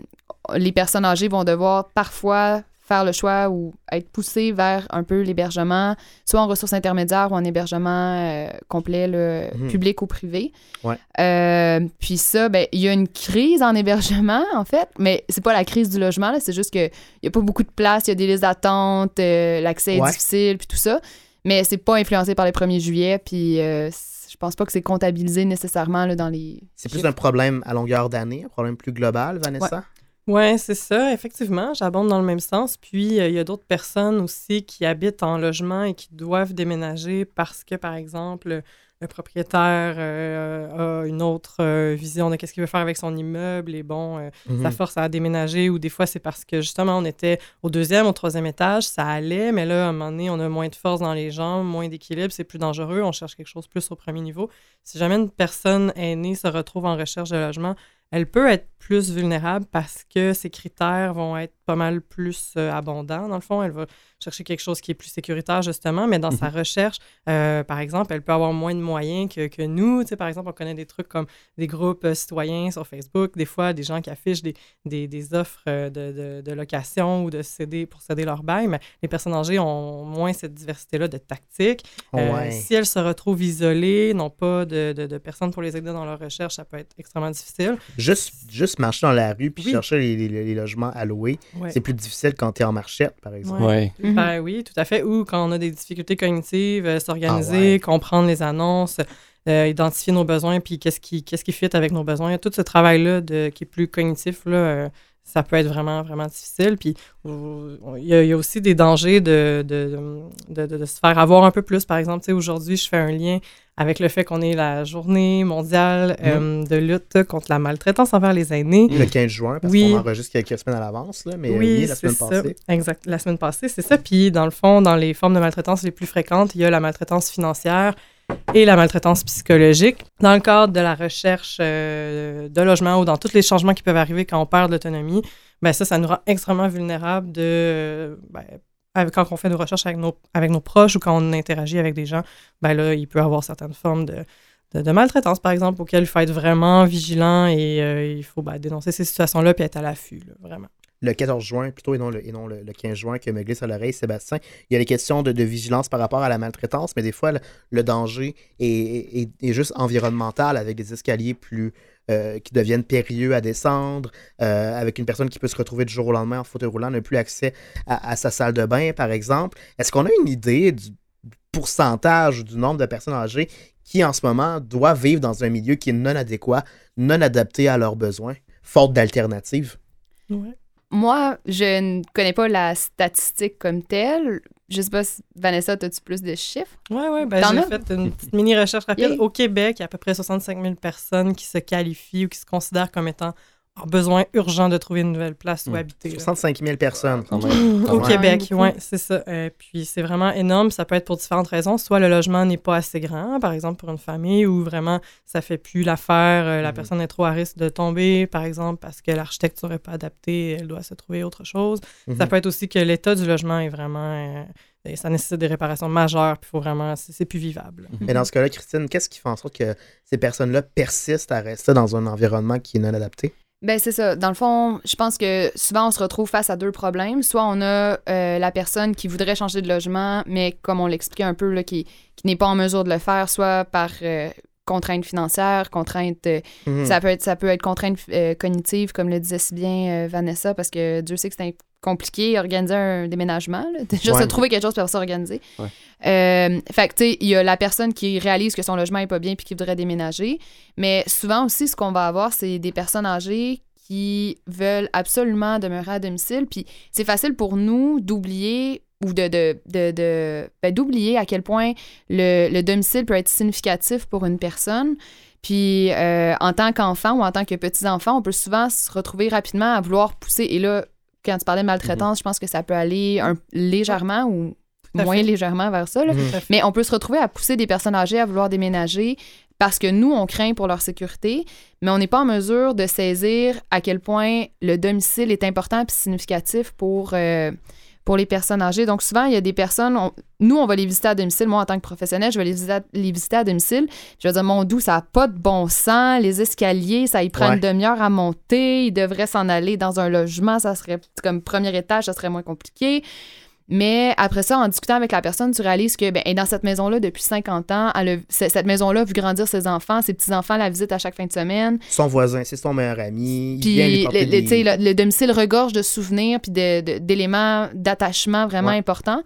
les personnes âgées vont devoir parfois faire le choix ou être poussées vers un peu l'hébergement, soit en ressources intermédiaires ou en hébergement euh, complet, Mhm. public ou privé. Ouais. Euh, puis ça, ben, il y a une crise en hébergement, en fait, mais c'est pas la crise du logement, c'est juste qu'il n'y a pas beaucoup de place, il y a des listes d'attente, euh, l'accès Ouais. est difficile, puis tout ça. Mais c'est pas influencé par le 1er juillet, puis je pense pas que c'est comptabilisé nécessairement là, dans les. C'est plus un problème à longueur d'année, un problème plus global, Vanessa? Oui, c'est ça, effectivement. J'abonde dans le même sens. Puis, euh, il y a d'autres personnes aussi qui habitent en logement et qui doivent déménager parce que, par exemple, le propriétaire euh, a une autre euh, vision de qu'est-ce qu'il veut faire avec son immeuble et bon, euh, Mhm. ça force à déménager ou des fois c'est parce que justement on était au deuxième, au troisième étage, ça allait, mais là à un moment donné on a moins de force dans les jambes, moins d'équilibre, c'est plus dangereux, on cherche quelque chose plus au premier niveau. Si jamais une personne aînée se retrouve en recherche de logement, elle peut être plus vulnérable parce que ses critères vont être pas mal plus euh, abondants. Dans le fond, elle va chercher quelque chose qui est plus sécuritaire, justement, mais dans sa recherche, euh, par exemple, elle peut avoir moins de moyens que, que nous. Tu sais, par exemple, on connaît des trucs comme des groupes euh, citoyens sur Facebook, des fois, des gens qui affichent des, des, des offres euh, de, de, de location ou de céder pour céder leur bail, mais les personnes âgées ont moins cette diversité-là de tactiques. Euh, Ouais. Si elles se retrouvent isolées, n'ont pas de, de, de personnes pour les aider dans leur recherche, ça peut être extrêmement difficile. Juste, juste marcher dans la rue puis Oui. chercher les, les- les logements à louer, Ouais. c'est plus difficile quand tu es en marchette, par exemple. Ouais. Ben oui, tout à fait. Ou quand on a des difficultés cognitives, euh, s'organiser, Ah ouais. comprendre les annonces, euh, identifier nos besoins, puis qu'est-ce qui, qu'est-ce qui fit avec nos besoins. Tout ce travail-là de, qui est plus cognitif, là, euh, ça peut être vraiment, vraiment difficile. Puis il y, a- il y a aussi des dangers de, de, de, se faire avoir un peu plus. Par exemple, aujourd'hui, je fais un lien avec le fait qu'on est la journée mondiale euh, de lutte contre la maltraitance envers les aînés. Le 15 juin, parce Oui. qu'on enregistre quelques semaines à l'avance, là, mais euh, oui, oui, la semaine ça. passée. Exact. La semaine passée, c'est ça. Puis, dans le fond, dans les formes de maltraitance les plus fréquentes, il y a la maltraitance financière et la maltraitance psychologique. Dans le cadre de la recherche euh, de logement ou dans tous les changements qui peuvent arriver quand on perd l'autonomie, ben ça, ça nous rend extrêmement vulnérables de... ben, avec- quand on fait des recherches avec nos, avec nos proches ou quand on interagit avec des gens, ben là, il peut y avoir certaines formes de, maltraitance, par exemple, auxquelles il faut être vraiment vigilant et euh, il faut ben, dénoncer ces situations-là puis être à l'affût, vraiment. Le 14 juin plutôt et non le, et non le, le 15 juin que me glisse à l'oreille Sébastien. Il y a les questions de, de vigilance par rapport à la maltraitance, mais des fois, le, danger est, est- est juste environnemental avec des escaliers plus euh, qui deviennent périlleux à descendre, euh, avec une personne qui peut se retrouver du jour au lendemain en fauteuil roulant, n'a plus accès à, sa salle de bain, par exemple. Est-ce qu'on a une idée du pourcentage ou du nombre de personnes âgées qui, en ce moment, doivent vivre dans un milieu qui est non adéquat, non adapté à leurs besoins, faute d'alternatives? Moi, je ne connais pas la statistique comme telle. Je sais pas, si, Vanessa, as-tu plus de chiffres? Oui, oui. Ben, j'ai fait une petite mini-recherche rapide. Yeah. Au Québec, il y a à peu près 65 000 personnes qui se qualifient ou qui se considèrent comme étant besoin urgent de trouver une nouvelle place où Mm. habiter. là. 65 000 personnes. Quand même. Au. Québec, oui, c'est ça. Euh, puis c'est vraiment énorme. Ça peut être pour différentes raisons. Soit le logement n'est pas assez grand, par exemple pour une famille, ou vraiment ça fait plus l'affaire, euh, la Mhm. personne est trop à risque de tomber, par exemple, parce que l'architecture n'est pas adaptée, elle doit se trouver autre chose. Mhm. Ça peut être aussi que l'état du logement est vraiment. euh, et ça nécessite des réparations majeures, puis il faut vraiment. C'est c'est plus vivable. Mais dans ce cas-là, Christine, qu'est-ce qui fait en sorte que ces personnes-là persistent à rester dans un environnement qui est non adapté? Ben c'est ça. Dans le fond, je pense que souvent on se retrouve face à deux problèmes. Soit on a euh, la personne qui voudrait changer de logement, mais comme on l'expliquait un peu, là, qui, qui n'est pas en mesure de le faire, soit par euh, contrainte financière, contrainte. euh, Mhm. ça, peut être, ça peut être contrainte cognitive, comme le disait si bien Vanessa, parce que Dieu sait que c'est compliqué organiser un déménagement. là. *laughs* Déjà, Ouais. se trouver quelque chose pour s'organiser. Ouais. Euh, fait que, tu sais, il y a la personne qui réalise que son logement est pas bien puis qui voudrait déménager. Mais souvent aussi, ce qu'on va avoir, c'est des personnes âgées qui veulent absolument demeurer à domicile. Puis c'est facile pour nous d'oublier ou de, de, de, de- ben, d'oublier à quel point le, le domicile peut être significatif pour une personne. Puis euh, en tant qu'enfant ou en tant que petit-enfant, on peut souvent se retrouver rapidement à vouloir pousser. Et là, quand tu parlais de maltraitance, je pense que ça peut aller un, légèrement ou moins fait. légèrement vers ça. là. Mhm. Mais on peut se retrouver à pousser des personnes âgées à vouloir déménager parce que nous, on craint pour leur sécurité, mais on n'est pas en mesure de saisir à quel point le domicile est important et significatif pour, euh, pour les personnes âgées. Donc, souvent, il y a des personnes, on- nous, on va les visiter à domicile. Moi, en tant que professionnel, je vais les visiter à, les visiter à domicile. Je vais dire, mon doux, ça n'a pas de bon sens. Les escaliers, ça y prend Ouais. une demi-heure à monter. Ils devraient s'en aller dans un logement. Ça serait comme premier étage, ça serait moins compliqué. Mais après ça, en discutant avec la personne, tu réalises que ben, elle est dans cette maison-là depuis 50 ans. Elle a- c- cette maison-là a vu grandir ses enfants. Ses petits-enfants la visitent à chaque fin de semaine. Son voisin, c'est son meilleur ami. il Puis vient le, des- domicile regorge de souvenirs puis d'éléments d'attachement vraiment Ouais. importants.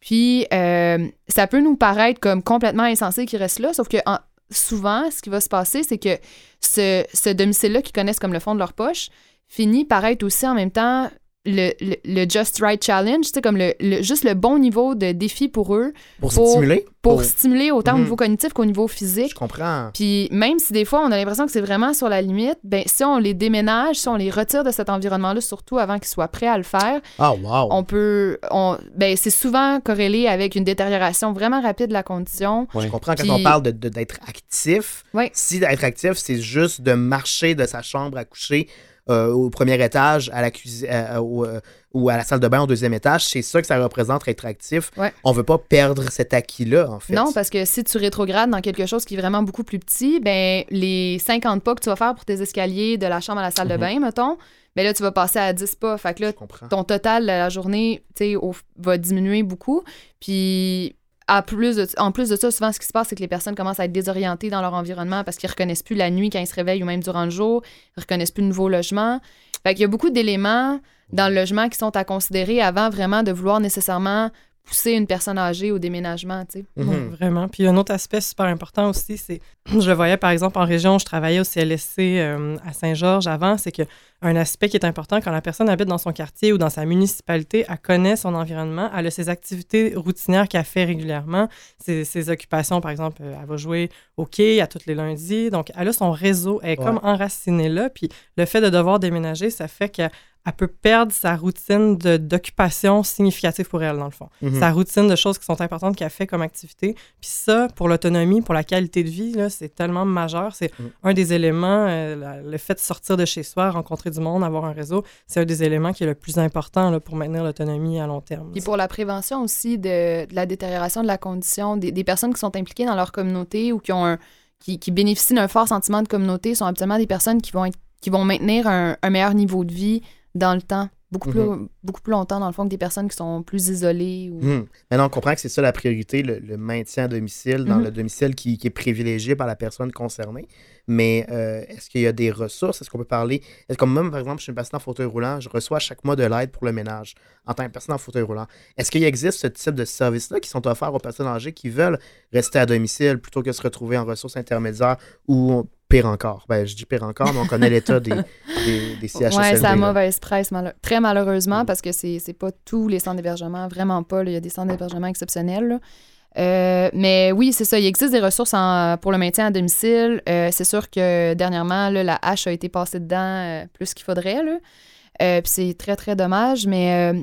Puis euh, ça peut nous paraître comme complètement insensé qu'il reste là, sauf que en- souvent, ce qui va se passer, c'est que ce, ce domicile-là qu'ils connaissent comme le fond de leur poche finit par être aussi en même temps le, le- le Just Right Challenge, tu sais, comme le, le- juste le bon niveau de défi pour eux, Pour stimuler? pour Pour- stimuler autant au Mhm. niveau cognitif qu'au niveau Je physique. comprends. Puis même si des fois on a l'impression que c'est vraiment sur la limite, ben si on les déménage, si on les retire de cet environnement-là, surtout avant qu'ils soient prêts à le faire, Ah, wow. on peut, on, ben c'est souvent corrélé avec une détérioration vraiment rapide de la condition. Je comprends quand Puis- on parle de- de- d'être actif. Oui. Si d'être actif, c'est juste de marcher de sa chambre à coucher au premier étage à la cuisine ou à la salle de bain au deuxième étage, c'est ça que ça représente être actif. Ouais. On veut pas perdre cet acquis-là, en fait. Non, parce que si tu rétrogrades dans quelque chose qui est vraiment beaucoup plus petit, ben les 50 pas que tu vas faire pour tes escaliers de la chambre à la salle de Mhm. bain, mettons, ben là tu vas passer à 10 pas. Fait que là, ton total de la journée, tu sais, au- va diminuer beaucoup. Puis, à plus de- en plus de ça, souvent, ce qui se passe, c'est que les personnes commencent à être désorientées dans leur environnement parce qu'ils reconnaissent plus la nuit quand ils se réveillent ou même durant le jour. Ils reconnaissent plus le nouveau logement. Fait qu'il y a beaucoup d'éléments dans le logement qui sont à considérer avant vraiment de vouloir nécessairement pousser une personne âgée au déménagement, tu sais. Mhm. Vraiment. Puis un autre aspect super important aussi, c'est, *clears throat* je le voyais par exemple en région, je travaillais au CLSC euh, à Saint-Georges avant, c'est que un aspect qui est important quand la personne habite dans son quartier ou dans sa municipalité, elle connaît son environnement, elle a ses activités routinières qu'elle fait régulièrement, ses, ses occupations, par exemple, euh, elle va jouer au quai à tous les lundis, donc elle a son réseau, elle est Ouais. comme enracinée là, puis le fait de devoir déménager, ça fait qu'elle elle peut perdre sa routine d'occupation significative pour elle, dans le fond Mhm. sa routine de choses qui sont importantes qu'elle fait comme activité. Puis ça, pour l'autonomie, pour la qualité de vie, c'est tellement majeur. C'est Mm. un des éléments, euh, la- le fait de sortir de chez soi, rencontrer du monde, avoir un réseau, c'est un des éléments qui est le plus important pour maintenir l'autonomie à long terme. Puis pour la prévention aussi de, la détérioration de la condition, des, personnes qui sont impliquées dans leur communauté ou qui ont qui, bénéficient d'un fort sentiment de communauté sont absolument des personnes qui vont qui vont maintenir un meilleur niveau de vie dans le temps. Beaucoup, plus, beaucoup plus longtemps, dans le fond, que des personnes qui sont plus isolées. Ou... Mhm. Maintenant, on comprend que c'est ça la priorité, le, le maintien à domicile, dans Mhm. le domicile qui, qui est privilégié par la personne concernée. Mais euh, est-ce qu'il y a des ressources? Est-ce qu'on peut parler? Est-ce que même, par exemple, je suis une personne en fauteuil roulant, je reçois chaque mois de l'aide pour le ménage en tant que personne en fauteuil roulant. Est-ce qu'il existe ce type de services-là qui sont offerts aux personnes âgées qui veulent rester à domicile plutôt que se retrouver en ressources intermédiaires ou pire encore? Ben, je dis pire encore, mais on connaît l'état des, des, des CHSLD. Ouais, c'est la mauvaise presse, mal- très malheureusement, parce que c'est c'est pas tous les centres d'hébergement, vraiment pas. là. Il y a des centres d'hébergement exceptionnels. là. Euh, mais oui, c'est ça. Il existe des ressources en- pour le maintien à domicile. Euh, c'est sûr que dernièrement, là, la hache a été passée dedans euh, plus qu'il faudrait. là. Puis c'est très, très dommage. Mais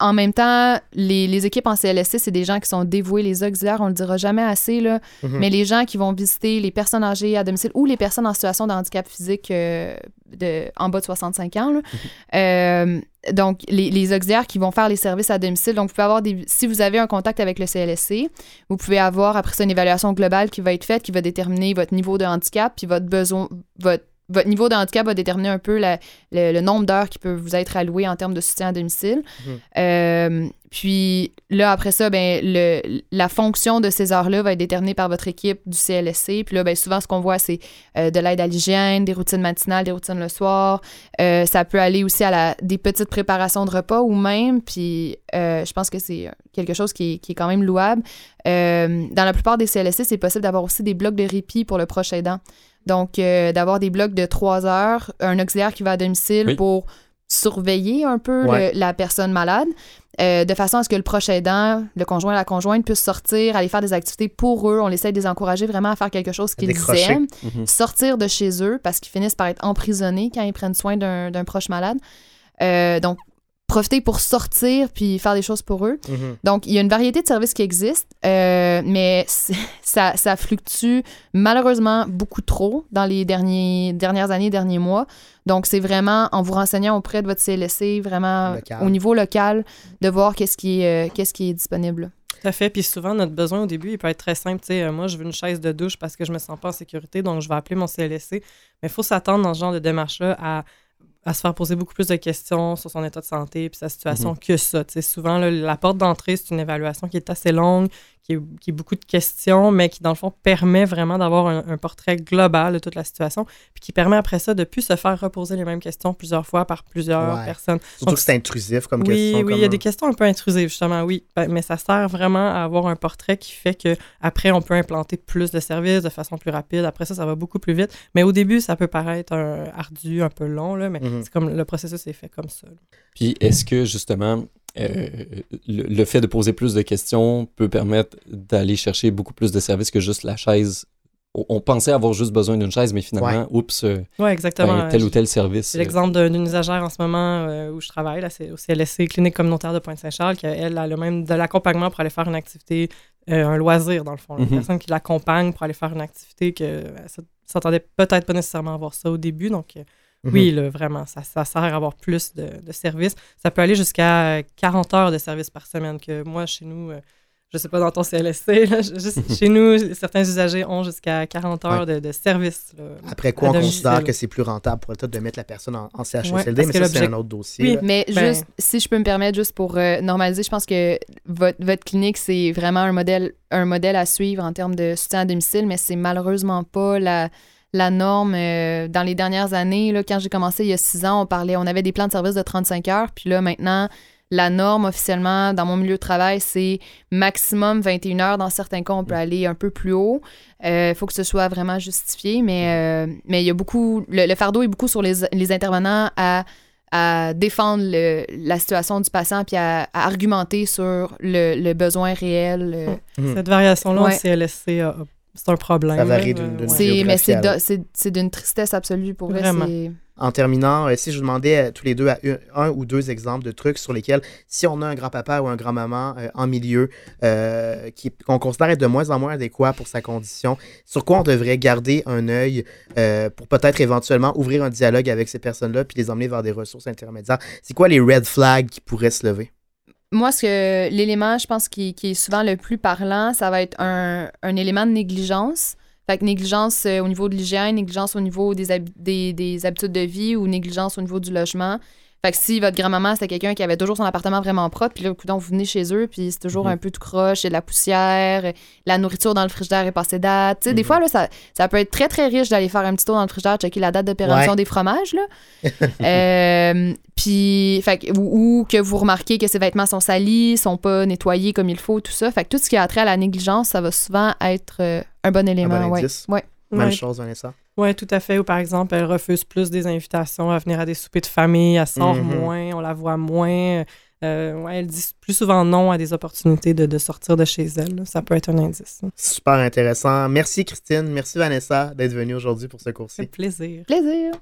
en même temps, les, les équipes en CLSC, c'est des gens qui sont dévoués. Les auxiliaires, on le dira jamais assez. Là. Mhm. Mais les gens qui vont visiter les personnes âgées à domicile ou les personnes en situation de handicap physique euh, de, en bas de 65 ans, là, euh, donc les, les auxiliaires qui vont faire les services à domicile, donc vous pouvez avoir des, si vous avez un contact avec le CLSC, vous pouvez avoir après ça une évaluation globale qui va être faite, qui va déterminer votre niveau de handicap, puis votre besoin, votre votre niveau de handicap va déterminer un peu la- le, le nombre d'heures qui peut vous être alloué en termes de soutien à domicile. Mhm. Euh, puis là, après ça, ben, le, la fonction de ces heures-là va être déterminée par votre équipe du CLSC. Puis là, ben, souvent, ce qu'on voit, c'est euh, de l'aide à l'hygiène, des routines matinales, des routines le soir. Euh, ça peut aller aussi à la, des petites préparations de repas ou même. Puis je pense que c'est quelque chose qui est, qui est quand même louable. Dans la plupart des CLSC, c'est possible d'avoir aussi des blocs de répit pour le proche aidant. Donc, euh, d'avoir des blocs de trois heures, un auxiliaire qui va à domicile Oui. pour surveiller un peu Ouais. le- la personne malade, euh, de façon à ce que le proche aidant, le conjoint, la conjointe, puisse sortir, aller faire des activités pour eux. On essaie de les encourager vraiment à faire quelque chose qu'ils aiment, Mhm. sortir de chez eux parce qu'ils finissent par être emprisonnés quand ils prennent soin d'un d'un proche malade. Euh, donc, profiter pour sortir puis faire des choses pour eux. Mhm. Donc, il y a une variété de services qui existent, euh, mais ça, ça fluctue malheureusement beaucoup trop dans les derniers, dernières années, derniers mois. Donc, c'est vraiment en vous renseignant auprès de votre CLSC, vraiment Local. au niveau local, de voir qu'est-ce qui, est, euh, qu'est-ce qui est disponible. Tout à fait. Puis souvent, notre besoin au début, il peut être très simple. Tu sais, euh, moi, je veux une chaise de douche parce que je me sens pas en sécurité, donc je vais appeler mon CLSC. Mais il faut s'attendre dans ce genre de démarche-là à, à se faire poser beaucoup plus de questions sur son état de santé puis sa situation que ça. Tu sais, souvent, là, la porte d'entrée, c'est une évaluation qui est assez longue, qui est, qui est beaucoup de questions, mais qui, dans le fond, permet vraiment d'avoir un, un portrait global de toute la situation, puis qui permet après ça de ne plus se faire reposer les mêmes questions plusieurs fois par plusieurs Ouais. personnes. Surtout Donc, que c'est intrusif comme oui, question. oui, comme il y a un- des questions un peu intrusives, justement, oui. Ben, Mais ça sert vraiment à avoir un portrait qui fait que après on peut implanter plus de services de façon plus rapide. Après ça, ça va beaucoup plus vite. Mais au début, ça peut paraître un ardu, un peu long, là, mais Mhm. c'est comme le processus est fait comme ça. là. Puis est-ce que justement euh, le, le fait de poser plus de questions peut permettre d'aller chercher beaucoup plus de services que juste la chaise? On, on pensait avoir juste besoin d'une chaise, mais finalement, oups, euh, exactement. ben, tel ou tel service. C'est l'exemple d'un- d'une usagère en ce moment euh, où je travaille, là, c'est au CLSC, Clinique communautaire de Pointe-Saint-Charles, qui, elle, a le même de l'accompagnement pour aller faire une activité, euh, un loisir, dans le fond. là. Une personne qui l'accompagne pour aller faire une activité que euh, s'attendait peut-être pas nécessairement à voir ça au début. Donc, euh, Mhm. oui, là, vraiment, ça, ça sert à avoir plus de, de services. Ça peut aller jusqu'à euh, 40 heures de services par semaine, que moi, chez nous, euh, je sais pas dans ton CLSC, là, juste *laughs* chez nous, certains usagers ont jusqu'à 40 heures de, de services. là. Après quoi, on domicile. considère que c'est plus rentable pour l'État de mettre la personne en, en CHSLD, Ouais, mais ça, c'est un autre dossier. Oui, là. Mais Ben- juste, si je peux me permettre, juste pour euh, normaliser, je pense que votre, votre clinique, c'est vraiment un modèle, un modèle à suivre en termes de soutien à domicile, mais c'est malheureusement pas la, la norme. euh, dans les dernières années, là, quand j'ai commencé il y a six ans, on parlait, on avait des plans de service de 35 heures, puis là, maintenant, la norme officiellement dans mon milieu de travail, c'est maximum 21 heures. Dans certains cas, on peut aller un peu plus haut. Il faut que ce soit vraiment justifié, mais euh, mais il y a beaucoup, le, le fardeau est beaucoup sur les, les intervenants à à défendre le- la situation du patient puis à, à argumenter sur le, le besoin réel. euh. Mhm. Cette variation-là Ouais. en CLSC, a- c'est un problème. Ça varie là. d'une- d'une- Ouais. C'est, mais c'est, géographique, do- c'est, c'est d'une tristesse absolue pour vrai. Vraiment. c'est- En terminant, euh, si je vous demandais euh, tous les deux à un, un ou deux exemples de trucs sur lesquels, si on a un grand-papa ou un grand-maman euh, en milieu euh, qui- qu'on considère être de moins en moins adéquat pour sa condition, sur quoi on devrait garder un œil euh, pour peut-être éventuellement ouvrir un dialogue avec ces personnes-là puis les emmener vers des ressources intermédiaires? C'est quoi les red flags qui pourraient se lever? Moi, ce que l'élément, je pense, qui, est souvent le plus parlant, ça va être un, un élément de négligence. Fait que négligence euh, au niveau de l'hygiène, négligence au niveau des, des habitudes de vie ou négligence au niveau du logement. Fait que si votre grand-maman, c'était quelqu'un qui avait toujours son appartement vraiment propre, puis là, coudonc, vous venez chez eux, puis c'est toujours Mhm. un peu tout croche, il y a de la poussière, la nourriture dans le frigidaire est passée date. Tu sais, des Mhm. fois, là, ça, ça peut être très, très riche d'aller faire un petit tour dans le frigidaire, checker la date de péremption Ouais. des fromages, là. *laughs* Euh, puis, fait que- ou, ou que vous remarquez que ses vêtements sont salis, sont pas nettoyés comme il faut, tout ça. Fait que tout ce qui a trait à la négligence, ça va souvent être euh, un bon élément. ouais. indice. Ouais. Même Ouais. chose, Vanessa. Oui, tout à fait. Ou par exemple, elle refuse plus des invitations à venir à des soupers de famille, elle sort Mhm. moins, on la voit moins. Euh, ouais, elle dit plus souvent non à des opportunités de, de sortir de chez elle. là. Ça peut être un indice. là. Super intéressant. Merci Christine, merci Vanessa d'être venue aujourd'hui pour ce cours-ci. plaisir. Plaisir.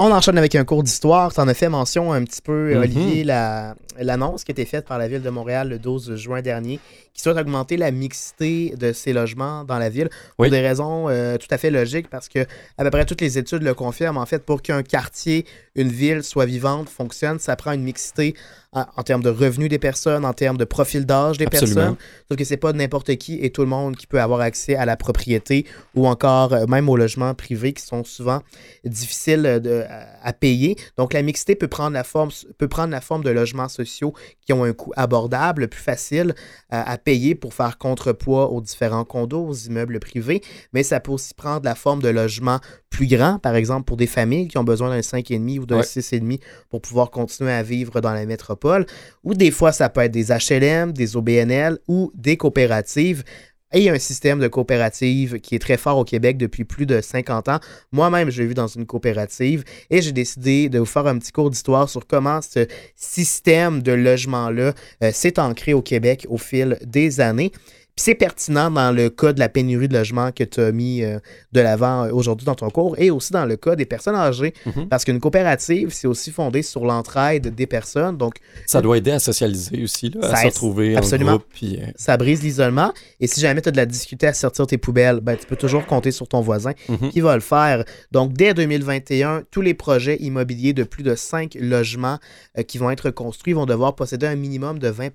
On enchaîne avec un cours d'histoire. Tu en as fait mention un petit peu, Mhm. Olivier, la- l'annonce qui a été faite par la ville de Montréal le 12 juin dernier, qui souhaite augmenter la mixité de ces logements dans la ville pour Oui. des raisons euh, tout à fait logiques parce que à peu près toutes les études le confirment. En fait, pour qu'un quartier, une ville soit vivante, fonctionne, ça prend une mixité en, en termes de revenus des personnes, en termes de profil d'âge des Absolument. personnes. Sauf que c'est pas n'importe qui et tout le monde qui peut avoir accès à la propriété ou encore euh, même aux logements privés qui sont souvent difficiles euh, de- à- à payer. Donc la mixité peut prendre la forme peut prendre la forme de logements sociaux qui ont un coût abordable, plus facile euh, à payer pour faire contrepoids aux différents condos, aux immeubles privés, mais ça peut aussi prendre la forme de logements plus grands, par exemple pour des familles qui ont besoin d'un 5,5 ou d'un Ouais. 6,5 pour pouvoir continuer à vivre dans la métropole. Ou des fois, ça peut être des HLM, des OBNL ou des coopératives. Et il y a un système de coopérative qui est très fort au Québec depuis plus de 50 ans. Moi-même, je l'ai vu dans une coopérative et j'ai décidé de vous faire un petit cours d'histoire sur comment ce système de logement-là euh, s'est ancré au Québec au fil des années. Puis c'est pertinent dans le cas de la pénurie de logements que tu as mis euh, de l'avant euh, aujourd'hui dans ton cours et aussi dans le cas des personnes âgées. Mhm. Parce qu'une coopérative, c'est aussi fondé sur l'entraide des personnes. Donc, Ça doit aider à socialiser aussi, là, à se retrouver absolument. en groupe. Puis, euh, ça brise l'isolement. Et si jamais tu as de la difficulté à sortir tes poubelles, ben, tu peux toujours compter sur ton voisin mhm. qui va le faire. Donc, dès 2021, tous les projets immobiliers de plus de 5 logements euh, qui vont être construits vont devoir posséder un minimum de 20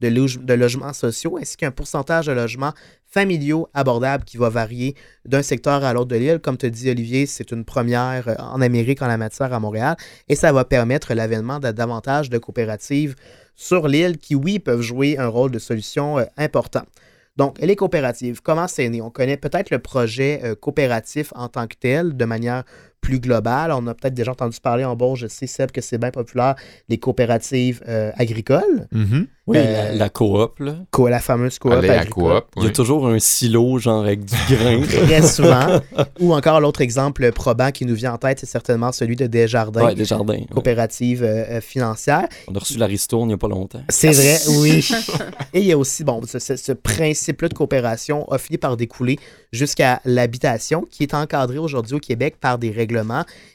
de, loge- de logements sociaux ainsi qu'un pourcentage de logements familiaux abordables qui va varier d'un secteur à l'autre de l'île. Comme te dit Olivier, c'est une première euh, en Amérique en la matière à Montréal et ça va permettre l'avènement de davantage de coopératives sur l'île qui, oui, peuvent jouer un rôle de solution euh, important. Donc, les coopératives, comment c'est né? On connaît peut-être le projet euh, coopératif en tant que tel, de manière plus globale. On a peut-être déjà entendu parler en Bourges, je sais, Seb, que c'est bien populaire, les coopératives euh, agricoles, Mhm. Oui, Euh, la, la coop, là. co- la fameuse coop Aller à. Il y a toujours un silo, genre avec du grain. *laughs* Très souvent. Ou encore l'autre exemple probant qui nous vient en tête, c'est certainement celui de Desjardins, ouais, des jardins. ouais. coopérative euh, financière. On a reçu la ristourne il n'y a pas longtemps. C'est vrai, *laughs* oui. Et il y a aussi, bon, ce, ce- ce principe-là de coopération a fini par découler jusqu'à l'habitation, qui est encadré aujourd'hui au Québec par des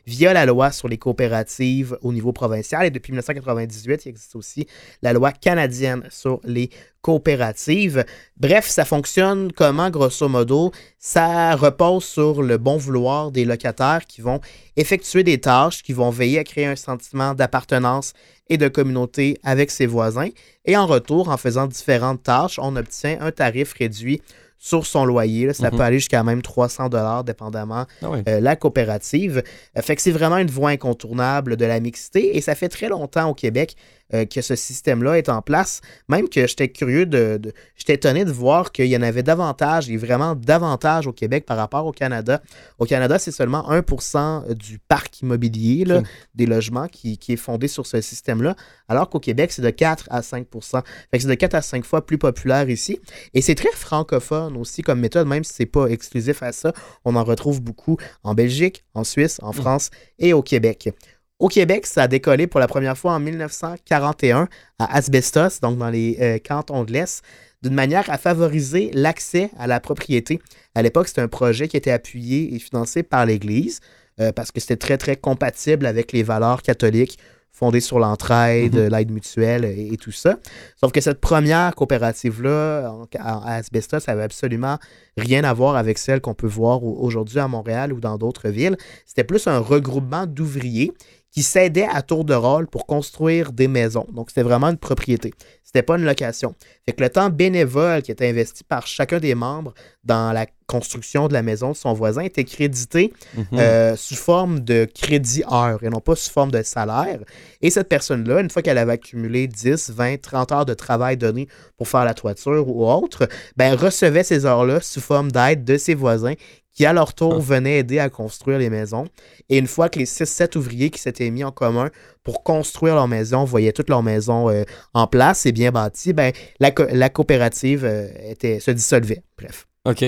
via la loi sur les coopératives au niveau provincial. Et depuis 1998, il existe aussi la loi canadienne sur les coopératives. Bref, ça fonctionne comment, grosso modo? Ça repose sur le bon vouloir des locataires qui vont effectuer des tâches, qui vont veiller à créer un sentiment d'appartenance et de communauté avec ses voisins. Et en retour, en faisant différentes tâches, on obtient un tarif réduit sur son loyer. là. Ça Mhm. peut aller jusqu'à même 300 dollars, dépendamment Ah euh, la coopérative. Euh, fait que c'est vraiment une voie incontournable de la mixité et ça fait très longtemps au Québec euh, que ce système-là est en place. Même que j'étais curieux de. de- j'étais étonné de voir qu'il y en avait davantage et vraiment davantage au Québec par rapport au Canada. Au Canada, c'est seulement 1% du parc immobilier là, Hmm. des logements qui, qui est fondé sur ce système-là, alors qu'au Québec, c'est de 4 à 5% Fait que c'est de 4 à 5 fois plus populaire ici. Et c'est très francophone aussi comme méthode, même si c'est pas exclusif à ça. On en retrouve beaucoup en Belgique, en Suisse, en France et au Québec. Au Québec, ça a décollé pour la première fois en 1941 à Asbestos, donc dans les euh, cantons de l'Est, d'une manière à favoriser l'accès à la propriété. À l'époque, c'était un projet qui était appuyé et financé par l'Église euh, parce que c'était très, très compatible avec les valeurs catholiques fondées sur l'entraide, Mhm. l'aide mutuelle et, et tout ça. Sauf que cette première coopérative-là, à Asbestos, ça avait absolument rien à voir avec celle qu'on peut voir au- aujourd'hui à Montréal ou dans d'autres villes. C'était plus un regroupement d'ouvriers qui s'aidaient à tour de rôle pour construire des maisons. Donc, c'était vraiment une propriété. C'était pas une location. Fait que le temps bénévole qui était investi par chacun des membres dans la construction de la maison de son voisin était crédité Mhm. euh, sous forme de crédit heure et non pas sous forme de salaire. Et cette personne-là, une fois qu'elle avait accumulé 10, 20, 30 heures de travail donné pour faire la toiture ou autre, ben, recevait ces heures-là sous forme d'aide de ses voisins qui, à leur tour, venaient aider à construire les maisons. Et une fois que les 6-7 ouvriers qui s'étaient mis en commun pour construire leur maison voyaient toute leur maison euh, en place et bien bâtie, ben, la, co- la coopérative euh, était, se dissolvait. Bref. OK.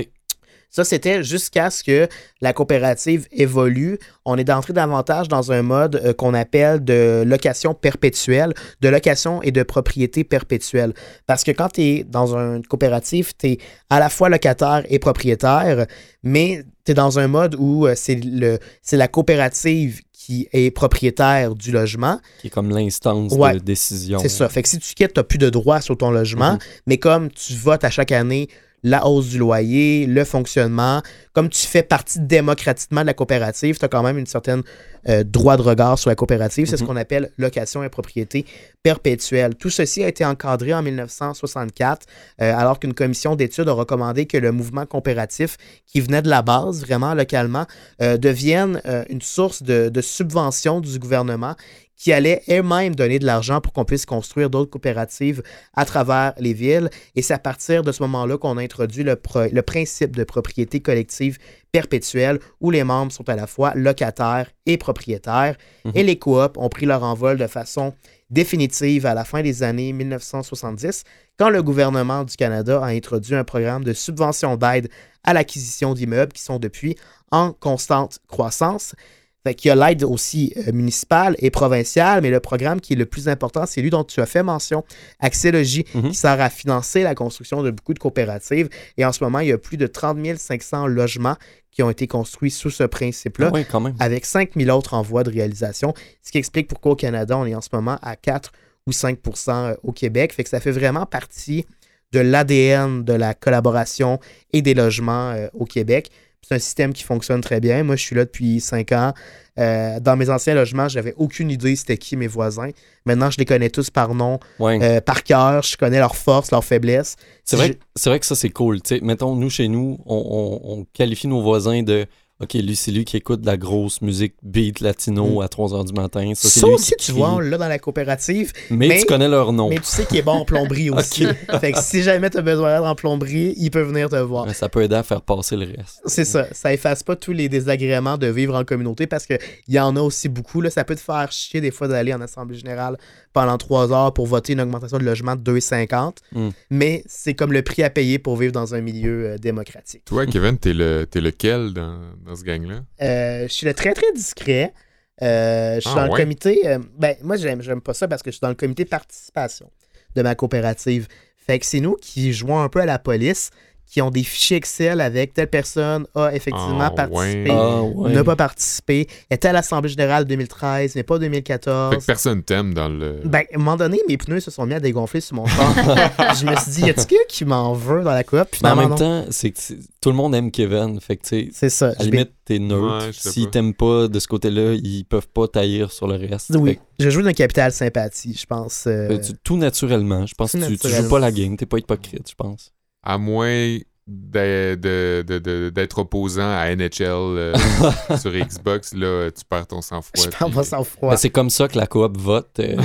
Ça, c'était jusqu'à ce que la coopérative évolue. On est d'entrée davantage dans un mode euh, qu'on appelle de location perpétuelle, de location et de propriété perpétuelle. Parce que quand tu es dans une coopérative, tu es à la fois locataire et propriétaire, mais tu es dans un mode où euh, c'est la coopérative qui est propriétaire du logement. Qui est comme l'instance Ouais. de décision. C'est ça. Fait que si tu quittes, tu n'as plus de droit sur ton logement, Mhm. mais comme tu votes à chaque année la hausse du loyer, le fonctionnement, comme tu fais partie démocratiquement de la coopérative, tu as quand même une certaine euh, droit de regard sur la coopérative. C'est ce Mhm. qu'on appelle location et propriété perpétuelle. Tout ceci a été encadré en 1964, euh, alors qu'une commission d'études a recommandé que le mouvement coopératif, qui venait de la base, vraiment localement, euh, devienne une source de, de subvention du gouvernement qui allait elle-même donner de l'argent pour qu'on puisse construire d'autres coopératives à travers les villes. Et c'est à partir de ce moment-là qu'on a introduit le, pro- le principe de propriété collective perpétuelle où les membres sont à la fois locataires et propriétaires. Mhm. Et les coops ont pris leur envol de façon définitive à la fin des années 1970 quand le gouvernement du Canada a introduit un programme de subvention d'aide à l'acquisition d'immeubles qui sont depuis en constante croissance. Fait qu'il y a l'aide aussi euh, municipale et provinciale, mais le programme qui est le plus important, c'est lui dont tu as fait mention, Axélogie, Mhm. qui sert à financer la construction de beaucoup de coopératives. Et en ce moment, il y a plus de 30 500 logements qui ont été construits sous ce principe-là, Oui, même. avec 5 000 autres en voie de réalisation, ce qui explique pourquoi au Canada, on est en ce moment à 4 ou 5% au Québec. Fait que ça fait vraiment partie de l'ADN de la collaboration et des logements euh, au Québec. C'est un système qui fonctionne très bien. Moi, je suis là depuis 5 ans. Euh, dans mes anciens logements, j'avais aucune idée c'était qui mes voisins. Maintenant, je les connais tous par nom, Ouais. euh, par cœur. Je connais leurs forces, leurs faiblesses. C'est Si vrai, c'est vrai que ça, c'est cool. Mettons, nous, chez nous, on, on- on qualifie nos voisins de OK, lui, c'est lui qui écoute de la grosse musique beat latino Mm. à 3 h du matin. Ça, c'est aussi, tu vois, on l'a dans la coopérative. Mais, mais- tu connais leur nom. Mais tu sais qu'il est bon en plomberie *laughs* aussi. Fait que si jamais tu as besoin d'aide en plomberie, il peut venir te voir. Ça peut aider à faire passer le reste. C'est ça. Ça efface pas tous les désagréments de vivre en communauté parce qu'il y en a aussi beaucoup. Là. Ça peut te faire chier des fois d'aller en Assemblée générale pendant trois heures pour voter une augmentation de logement de 2,50. Mm. Mais c'est comme le prix à payer pour vivre dans un milieu euh, démocratique. Toi, Kevin, t'es, le, t'es lequel dans, dans ce gang-là? Euh, je suis le très très discret. Euh, je suis Ah, dans le comité. euh, ben, moi, j'aime, j'aime pas ça parce que je suis dans le comité participation de ma coopérative. Fait que c'est nous qui jouons un peu à la police, qui ont des fichiers Excel avec telle personne a effectivement Ah, participé, ouais. Ah, ouais. n'a pas participé, était à l'Assemblée générale 2013, mais pas Fait 2014. que personne t'aime dans le. Ben, à un moment donné, mes pneus se sont mis à dégonfler sur mon char. *laughs* je me suis dit, y a-tu quelqu'un qui m'en veut dans la coop? Mais en même non. temps, c'est que tout le monde aime Kevin. Fait que, tu sais, c'est ça. à la limite, t'es neutre. Ouais, S'ils pas. t'aiment pas de ce côté-là, ils peuvent pas taillir sur le reste. Oui, Fait que, je joue d'un capital sympathie, je pense. euh, ben, tu- tout naturellement. Je pense tout que tu, tu joues pas la game. T'es pas hypocrite, je pense. À moins d'être, de- de- de- d'être opposant à NHL euh, *laughs* sur Xbox, là, tu perds ton sang-froid. je parle puis- pas sans froid. Ben, c'est comme ça que la coop vote euh,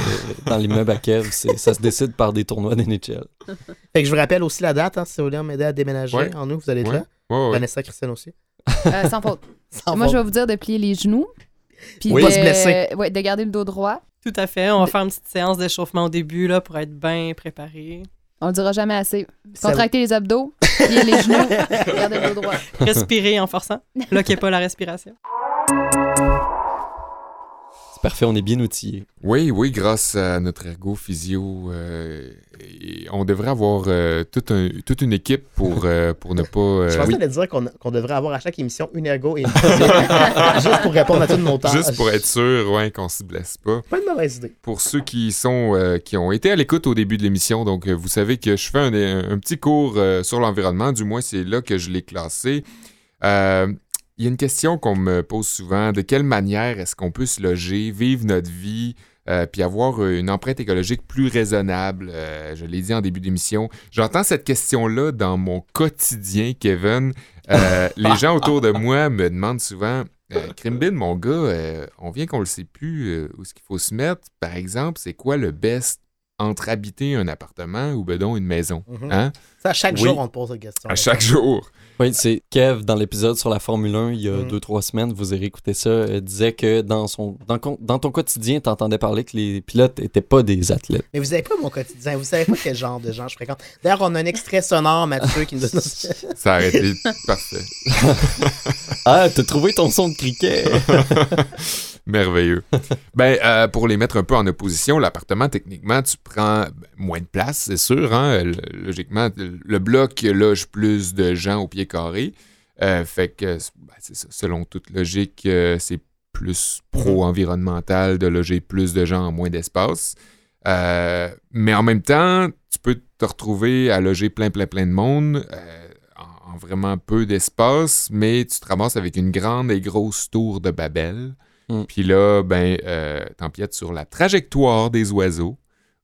dans l'immeuble à Kev. Ça se décide par des tournois d'NHL. *laughs* Fait que je vous rappelle aussi la date, hein, si vous voulez m'aider à déménager Ouais. en nous, vous allez être Ouais. là. Ouais, ouais. Vanessa Christiane aussi. Euh, sans faute. *laughs* Sans Moi, je vais vous dire de plier les genoux. Puis Oui. de, Pas se blesser. ouais, de garder le dos droit. Tout à fait. On va faire une petite séance d'échauffement au début là, pour être bien préparé. On le dira jamais assez. Ça- Contracter les abdos, plier les genoux, *laughs* garder le dos droit. Respirer en forçant. Bloquez pas la respiration. Parfait, on est bien outillés. Oui, oui, grâce à notre ergo physio, euh, on devrait avoir euh, toute, un- toute une équipe pour, euh, pour ne pas. euh, Je pensais de dire qu'on devrait avoir à chaque émission une ergo et une physio. *laughs* Juste pour répondre à toutes nos tâches. Juste pour être sûr ouais, qu'on se blesse pas. Pas une mauvaise idée. Pour ceux qui sont euh, qui ont été à l'écoute au début de l'émission, donc euh, vous savez que je fais un, un petit cours euh, sur l'environnement, du moins c'est là que je l'ai classé. Il y a une question qu'on me pose souvent. De quelle manière est-ce qu'on peut se loger, vivre notre vie, euh, puis avoir une empreinte écologique plus raisonnable? Euh, je l'ai dit en début d'émission. J'entends cette question-là dans mon quotidien, Kevin. Euh, *laughs* les gens autour de moi me demandent souvent... Crimbin, mon gars, on vient qu'on le sait plus où est-ce qu'il faut se mettre? Par exemple, c'est quoi le best entre habiter un appartement ou ben donc une maison? Mhm. Hein? Ça, à chaque Oui. jour, on te pose la question. À chaque jour. Oui, c'est Kev, dans l'épisode sur la Formule 1, il y a Mm. deux, trois semaines, vous avez écouté ça, euh, disait que dans, son, dans, ton quotidien, tu entendais parler que les pilotes n'étaient pas des athlètes. Mais vous savez pas mon quotidien, vous savez pas quel genre de gens je fréquente. D'ailleurs, on a un extrait sonore, Mathieu, qui nous donne. Ça a arrêté. Parfait. *laughs* Ah, t'as trouvé ton son de cricket! *laughs* Merveilleux. *laughs* ben, euh, pour les mettre un peu en opposition, l'appartement, techniquement, tu prends moins de place, c'est sûr. Hein? Logiquement, le bloc loge plus de gens au pied carré. Euh, fait que, ben, ça. Selon toute logique, euh, c'est plus pro-environnemental de loger plus de gens en moins d'espace. Mais en même temps, tu peux te retrouver à loger plein, plein, plein de monde en, en vraiment peu d'espace, mais tu te ramasses avec une grande et grosse tour de Babel. Mm. Puis là, ben, euh, t'empiètes sur la trajectoire des oiseaux,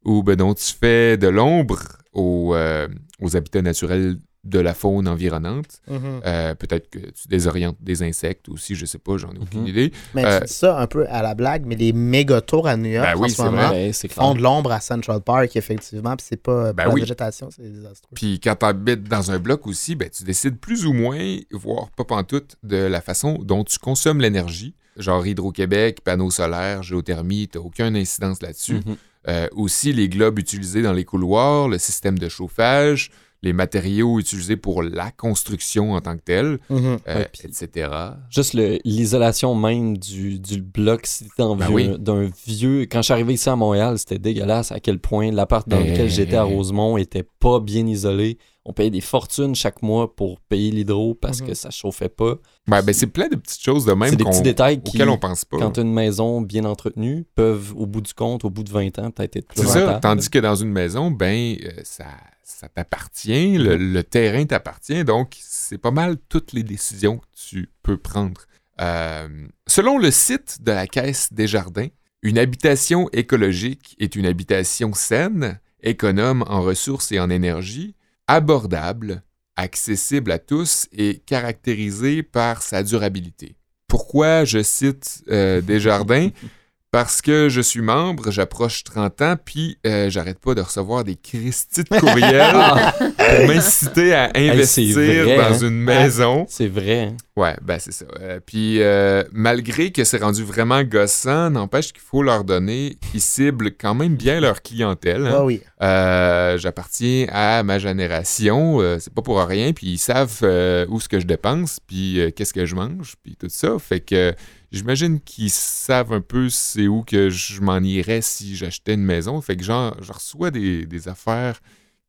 où ben, donc, tu fais de l'ombre aux, euh, aux habitats naturels de la faune environnante. Mhm. Euh, Peut-être que tu désorientes des insectes aussi, je sais pas, j'en ai aucune Mhm. idée. Mais Euh, tu dis ça un peu à la blague, mais les méga tours à New York Ben oui, en ce c'est moment font de l'ombre à Central Park, effectivement, puis c'est pas Ben oui. la végétation, c'est désastreux. Puis quand tu habites dans un bloc aussi, ben, tu décides plus ou moins, voire pas pantoute, de la façon dont tu consommes l'énergie. Genre Hydro-Québec, panneaux solaires, géothermie, tu aucune incidence là-dessus. Mhm. Euh, aussi les globes utilisés dans les couloirs, le système de chauffage, les matériaux utilisés pour la construction en tant que telle, Mhm. euh, Ouais, etc. Juste l'isolation même du, du bloc, si Ben vieux- oui. d'un vieux. Quand je suis arrivé ici à Montréal, c'était dégueulasse à quel point l'appart dans Eh. lequel j'étais à Rosemont était pas bien isolé. On payait des fortunes chaque mois pour payer l'hydro parce Mhm. que ça chauffait pas. Ben, ben, c'est plein de petites choses de même C'est des petits détails qui, auxquelles on pense pas. quand une maison bien entretenue, peuvent, au bout du compte, au bout de 20 ans, peut-être être plus C'est ça, rentable. tandis que dans une maison, ben, euh, ça, ça t'appartient, le, le terrain t'appartient, donc c'est pas mal toutes les décisions que tu peux prendre. Euh, selon le site de la Caisse des Jardins, une habitation écologique est une habitation saine, économe en ressources et en énergie, abordable, accessible à tous et caractérisée par sa durabilité. Pourquoi je cite euh, Desjardins? *laughs* Parce que je suis membre, j'approche 30 ans, puis euh, j'arrête pas de recevoir des Christie de courriels *laughs* pour m'inciter à investir vrai, dans hein? une maison. C'est vrai. hein. Ouais, ben c'est ça. Euh, puis euh, malgré que c'est rendu vraiment gossant, n'empêche qu'il faut leur donner qu'ils ciblent quand même bien leur clientèle. hein. Ah oui. Euh, J'appartiens à ma génération, euh, c'est pas pour rien, puis ils savent euh, où ce que je dépense, puis euh, qu'est-ce que je mange, puis tout ça. Fait que j'imagine qu'ils savent un peu c'est où que je m'en irais si j'achetais une maison. Fait que genre, je reçois des, des affaires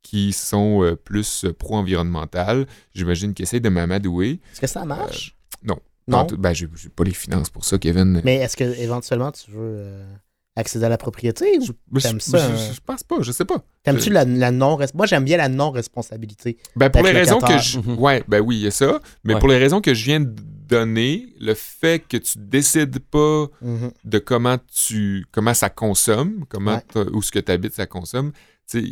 qui sont euh, plus euh, pro-environnementales. J'imagine qu'ils essayent de m'amadouer. Est-ce que ça marche? non. Non? Tout- Ben, j'ai pas les finances pour ça, Kevin. Mais est-ce que éventuellement tu veux euh, accéder à la propriété ou t'aimes ça, je- je pense pas, je sais pas. t'aimes-tu la, la non Moi, j'aime bien la non-responsabilité. Ben, pour les raisons que je... Ouais, ben oui, il y a ça. Mais Ouais. pour les raisons que je viens de donner, le fait que tu décides pas Mhm. de comment tu comment ça consomme, comment Ouais. où ce que tu habites ça consomme.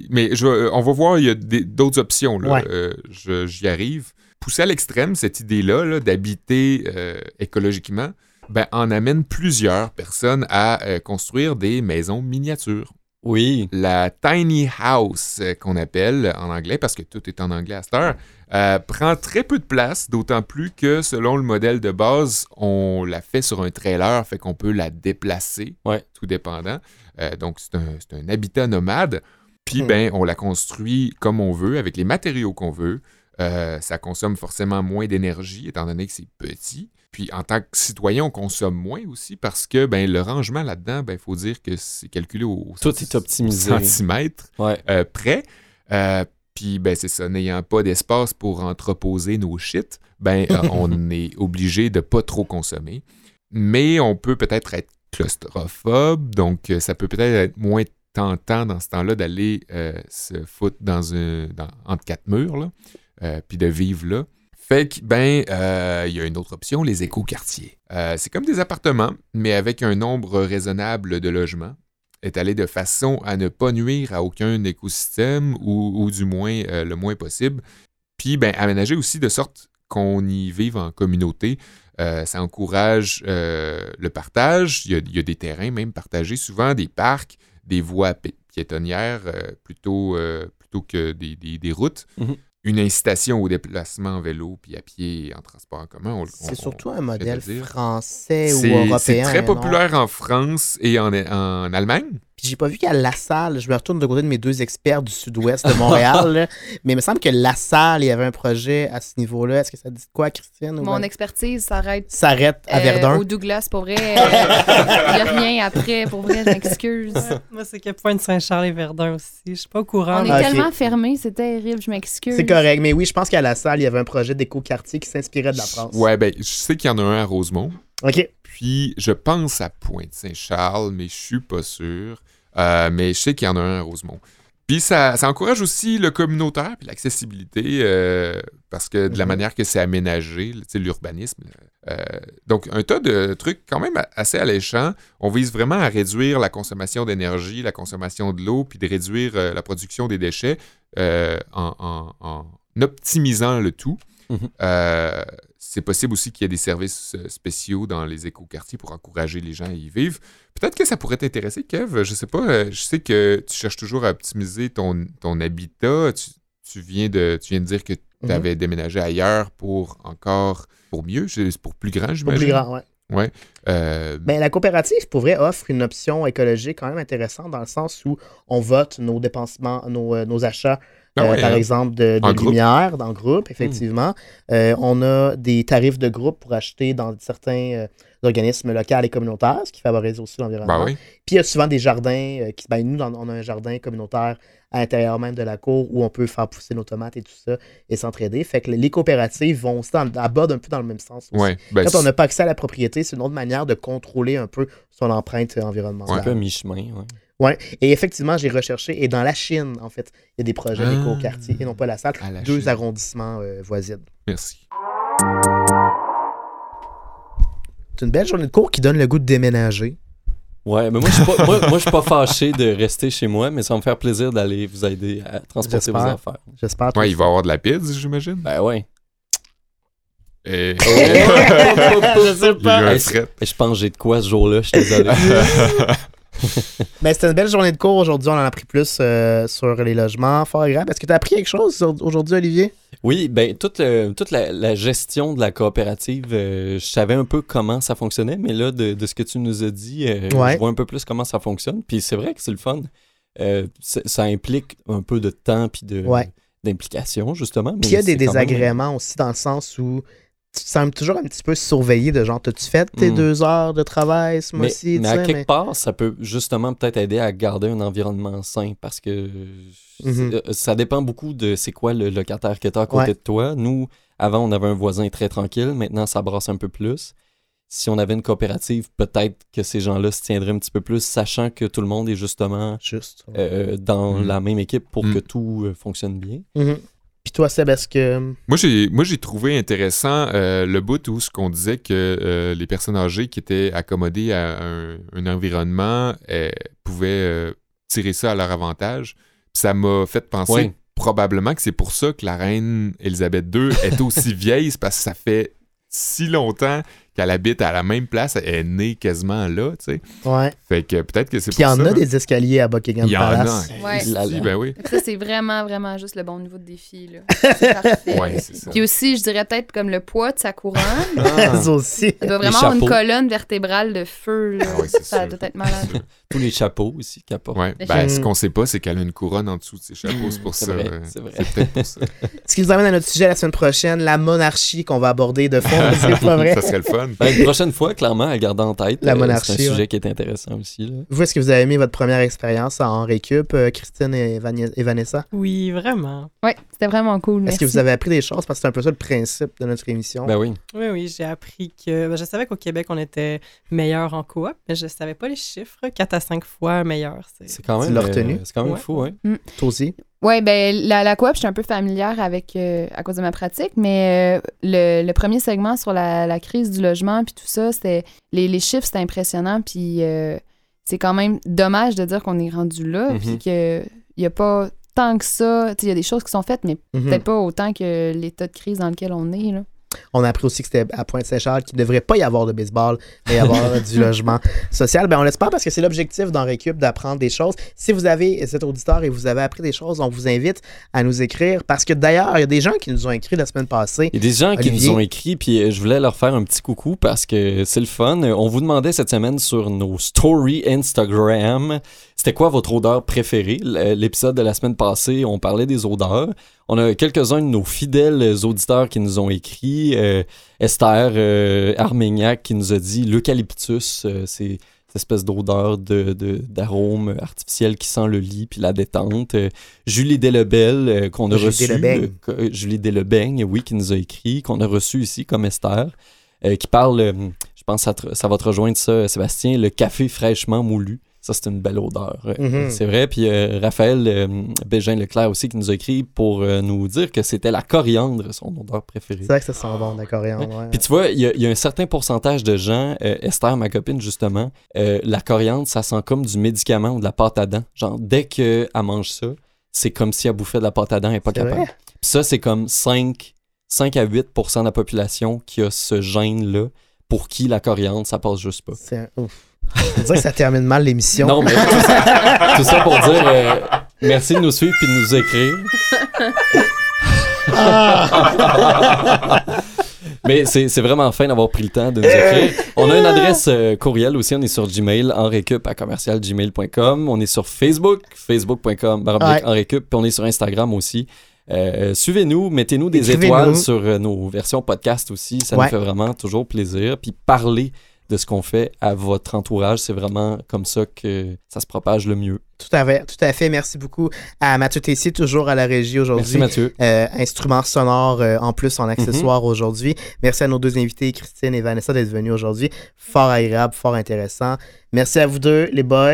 mais je, vais- on va voir, il y a des- d'autres options. Là. Ouais. Euh, je- J'y arrive. Pousser à l'extrême, cette idée-là là, d'habiter euh, écologiquement, ben, en amène plusieurs personnes à euh, construire des maisons miniatures Oui. la tiny house euh, qu'on appelle en anglais, parce que tout est en anglais à cette heure, euh, prend très peu de place, d'autant plus que selon le modèle de base, on la fait sur un trailer, fait qu'on peut la déplacer, Ouais. tout dépendant. Euh, donc c'est un, c'est un habitat nomade. Puis Hmm. ben, on la construit comme on veut, avec les matériaux qu'on veut. Euh, ça consomme forcément moins d'énergie, étant donné que c'est petit. Puis en tant que citoyen, on consomme moins aussi parce que ben, le rangement là-dedans, il faut dire que c'est calculé au Tout est optimisé. centimètre Ouais. euh, près. Euh, puis ben c'est ça, n'ayant pas d'espace pour entreposer nos shit, ben euh, *laughs* on est obligé de pas trop consommer. Mais on peut peut-être être claustrophobe, donc ça peut peut-être être moins tentant dans ce temps-là d'aller se foutre dans un dans- entre quatre murs, là, puis de vivre là. Fait que, ben, euh, il y a une autre option, les écoquartiers. Euh, c'est comme des appartements, mais avec un nombre raisonnable de logements, étalés de façon à ne pas nuire à aucun écosystème ou, du moins euh, le moins possible. Puis, ben, aménager aussi de sorte qu'on y vive en communauté. Ça encourage le partage. Il y, a, des terrains même partagés, souvent des parcs, des voies pi- piétonnières plutôt, que des, routes. Mhm. Une incitation au déplacement en vélo puis à pied et en transport en commun. C'est surtout un modèle français ou européen. c'est très non? populaire en France et en, en Allemagne. Puis j'ai pas vu qu'à La Salle, je me retourne de côté de mes deux experts du sud-ouest de Montréal, là, mais il me semble que La Salle, il y avait un projet à ce niveau-là. Est-ce que ça dit quoi, Christine? Mon expertise s'arrête S'arrête à euh, Verdun. au Douglas, pour vrai. *laughs* Il n'y a rien après, pour vrai, je m'excuse. Moi, c'est que Pointe-Saint-Charles et Verdun aussi. Je suis pas au courant. On est Ah, tellement fermés, c'est terrible, je m'excuse. C'est correct, mais oui, je pense qu'à La Salle, il y avait un projet d'éco-quartier qui s'inspirait de la France. Ouais, ben, je sais qu'il y en a un à Rosemont. OK. Puis, je pense à Pointe-Saint-Charles, mais je suis pas sûr. Euh, mais je sais qu'il y en a un à Rosemont. Puis, ça, ça encourage aussi le communautaire puis l'accessibilité, euh, parce que de la Mhm. manière que c'est aménagé, l'urbanisme. euh, donc, un tas de trucs quand même assez alléchants. On vise vraiment à réduire la consommation d'énergie, la consommation de l'eau, puis de réduire la production des déchets en, en- en optimisant le tout. Mhm. C'est possible aussi qu'il y ait des services euh, spéciaux dans les écoquartiers pour encourager les gens à y vivre. Peut-être que ça pourrait t'intéresser, Kev. Je sais pas. euh, je sais que tu cherches toujours à optimiser ton, ton habitat. Tu, tu viens de, tu viens de dire que tu Mhm. avais déménagé ailleurs pour encore pour mieux, pour plus grand, Pour j'imagine. plus grand, ouais. Ouais. Euh, Ben, la coopérative, pour vrai, offre une option écologique quand même intéressante dans le sens où on vote nos dépensements, nos, euh, nos achats, ah euh, ouais, par hein. exemple, de, de En groupe. lumière dans le groupe, effectivement. Euh, on a des tarifs de groupe pour acheter dans certains euh, organismes locaux et communautaires, ce qui favorise aussi l'environnement. Ben oui. Puis il y a souvent des jardins euh, qui. Ben, nous, on a un jardin communautaire à l'intérieur même de la cour où on peut faire pousser nos tomates et tout ça et s'entraider. Fait que les coopératives vont aussi dans, abordent un peu dans le même sens aussi. Ouais. Ben, Quand on n'a pas accès à la propriété, c'est une autre manière de contrôler un peu son empreinte C'est environnementale. un peu à mi-chemin. ouais. Ouais. Et effectivement, j'ai recherché, et dans la Chine, en fait, il y a des projets Ah. d'éco-quartier, et non pas la salle, la deux Chine. arrondissements euh, voisins. Merci. C'est une belle journée de cours qui donne le goût de déménager. Ouais, mais moi, je suis pas, moi, moi, je suis pas fâché de rester chez moi, mais ça va me faire plaisir d'aller vous aider à transporter vos affaires. J'espère. Ouais, il va y avoir de la pizza, j'imagine. Ben ouais. Et... *laughs* Je sais fret. Je pense que j'ai de quoi ce jour-là, je suis désolé. *laughs* *laughs* Ben, c'était une belle journée de cours aujourd'hui. On en a appris plus euh, sur les logements. Fort agréable. Est-ce que tu as appris quelque chose aujourd'hui, Olivier? Oui, ben toute, le- toute la, la gestion de la coopérative, euh, je savais un peu comment ça fonctionnait, mais là, de, de ce que tu nous as dit, euh, Ouais. je vois un peu plus comment ça fonctionne. Puis c'est vrai que c'est le fun. Euh, ça implique un peu de temps puis de Ouais. d'implication, justement. Puis il y a mais des même- désagréments aussi dans le sens où tu te sens toujours un petit peu surveillé de genre, t'as-tu fait tes Mm. deux heures de travail ce Mais, mois-ci? mais à quelque mais- part, ça peut justement peut-être aider à garder un environnement sain parce que Mhm. euh, ça dépend beaucoup de c'est quoi le locataire que tu as à côté Ouais. de toi. Nous, avant, on avait un voisin très tranquille. Maintenant, ça brasse un peu plus. Si on avait une coopérative, peut-être que ces gens-là se tiendraient un petit peu plus, sachant que tout le monde est justement Juste. euh, dans Mhm. la même équipe pour Mhm. que tout euh, fonctionne bien. Mhm. Puis toi, Seb, est-ce que. Moi, j'ai, moi, j'ai trouvé intéressant euh, le bout où ce qu'on disait que euh, les personnes âgées qui étaient accommodées à un, un environnement euh, pouvaient euh, tirer ça à leur avantage. Puis ça m'a fait penser probablement que c'est pour ça que la reine Elisabeth II est aussi *laughs* vieille, c'est parce que ça fait si longtemps qu'elle habite à la même place, elle est née quasiment là, tu sais. Ouais. Fait que peut-être que c'est Puis il y pour en ça. a hein. des escaliers à Buckingham Il y en Palace. a. Ouais. Si, Là, là. ben oui. Ça, c'est vraiment, vraiment juste le bon niveau de défi. Là. *laughs* C'est parfait. Ouais, c'est ça. Puis aussi, je dirais peut-être comme le poids de sa couronne. Ah, *laughs* Ça aussi. Elle doit vraiment avoir une colonne vertébrale de feu. Là. Ah ouais, c'est ça sûr. doit être malade. tous les chapeaux aussi qu'elle porte. Ouais. Ben, ce qu'on sait pas, c'est qu'elle a une couronne en dessous de ses chapeaux, c'est pour ça. vrai, euh, c'est vrai. C'est peut-être pour ça. Ce qui nous amène à notre sujet la semaine prochaine, la monarchie qu'on va aborder de fond. *laughs* c'est pas vrai. ça serait le fun. Ben, une prochaine fois, clairement, à garder en tête. La euh, monarchie, C'est un sujet ouais. qui est intéressant aussi. là. Vous, est-ce que vous avez aimé votre première expérience en récup, euh, Christine et, Vania- et Vanessa? Oui, vraiment. Oui, c'était vraiment cool. Est-ce Merci. que vous avez appris des choses? Parce que c'est un peu ça le principe de notre émission. Ben oui. Oui, oui, j'ai appris que. ben, je savais qu'au Québec, on était meilleur en coop, mais je savais pas les chiffres. à 5 fois meilleur. C'est C'est quand Tu même, l'as retenu? euh, c'est quand même Ouais. fou, hein. Toi aussi? Ouais, ben la, la coop, je suis un peu familière avec euh, à cause de ma pratique, mais euh, le, le premier segment sur la, la crise du logement puis tout ça, c'était les, les chiffres, c'était impressionnant, puis euh, c'est quand même dommage de dire qu'on est rendu là, Mhm. puis que il y a pas tant que ça, tu sais, il y a des choses qui sont faites, mais Mhm. peut-être pas autant que l'état de crise dans lequel on est là. On a appris aussi que c'était à Pointe-Saint-Charles qu'il ne devrait pas y avoir de baseball, mais y avoir *laughs* du logement social. Ben, on l'espère parce que c'est l'objectif dans Récup d'apprendre des choses. Si vous avez cet auditeur et vous avez appris des choses, on vous invite à nous écrire parce que d'ailleurs, il y a des gens qui nous ont écrit la semaine passée. Il y a des gens qui nous ont écrit, puis euh, je voulais leur faire un petit coucou parce que c'est le fun. Euh, On vous demandait cette semaine sur nos stories Instagram, c'était quoi votre odeur préférée? L- L'épisode de la semaine passée, on parlait des odeurs. On a quelques-uns de nos fidèles auditeurs qui nous ont écrit. Euh, Esther euh, Armagnac qui nous a dit l'eucalyptus, euh, c'est cette espèce d'odeur de, de- d'arôme artificiel qui sent le lit puis la détente. Euh, Julie Delebel euh, qu'on a Julie reçu. Delebeigne. que- euh, Julie Delebeigne, oui, qui nous a écrit, qu'on a reçu ici comme Esther, euh, qui parle, je pense que ça va te rejoindre ça, Sébastien, le café fraîchement moulu. Ça, c'est une belle odeur. Mhm. C'est vrai. Puis euh, Raphaël euh, Bégin-Leclerc aussi qui nous a écrit pour euh, nous dire que c'était la coriandre, son odeur préférée. C'est vrai que ça sent bon, d'accord. ouais. Puis tu vois, il y, a- il y a un certain pourcentage de gens, euh, Esther, ma copine, justement, la coriandre, ça sent comme du médicament ou de la pâte à dents. Genre, dès qu'elle mange ça, c'est comme si elle bouffait de la pâte à dents et pas C'est capable. vrai? Puis ça, c'est comme 5, 5 à 8% de la population qui a ce gène-là, pour qui la coriandre, ça passe juste pas. C'est un- ouf. On dirait que ça termine mal l'émission. Non, mais tout ça, tout ça pour dire euh, merci de nous suivre puis de nous écrire. Mais c'est c'est vraiment fin d'avoir pris le temps de nous écrire. On a une adresse euh, courriel aussi, on est sur Gmail, en récup à commercialgmail.com. On est sur Facebook, facebook.com, en récup, puis on est sur Instagram aussi. Euh, Suivez-nous, mettez-nous des étoiles sur euh, nos versions podcast aussi, ça Ouais. nous fait vraiment toujours plaisir. Puis parler de ce qu'on fait à votre entourage, c'est vraiment comme ça que ça se propage le mieux. Tout à fait, tout à fait. Merci beaucoup à Mathieu Tessier, toujours à la régie Merci aujourd'hui. Mathieu. Euh, instruments sonores euh, en plus en accessoire Mhm. aujourd'hui. Merci à nos deux invités, Christine et Vanessa, d'être venus aujourd'hui. Fort agréable, fort intéressant. Merci à vous deux, les boys.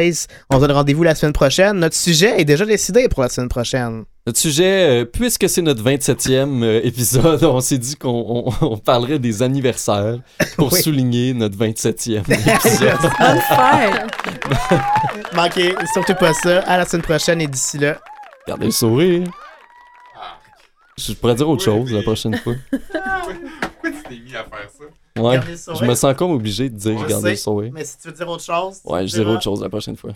On se donne rendez-vous la semaine prochaine. Notre sujet est déjà décidé pour la semaine prochaine. Notre sujet, euh, puisque c'est notre 27e euh, épisode, *laughs* on s'est dit qu'on on- on parlerait des anniversaires pour Oui. souligner notre 27e *laughs* épisode. *laughs* Manquez surtout pas ça. À la semaine prochaine et d'ici là. Gardez le sourire. Je pourrais dire autre chose la prochaine fois. *laughs* Pourquoi tu t'es mis à faire ça? Ouais. Je me sens comme obligé de dire garder le sourire. Mais si tu veux dire autre chose. Ouais, je dirai autre chose la prochaine fois.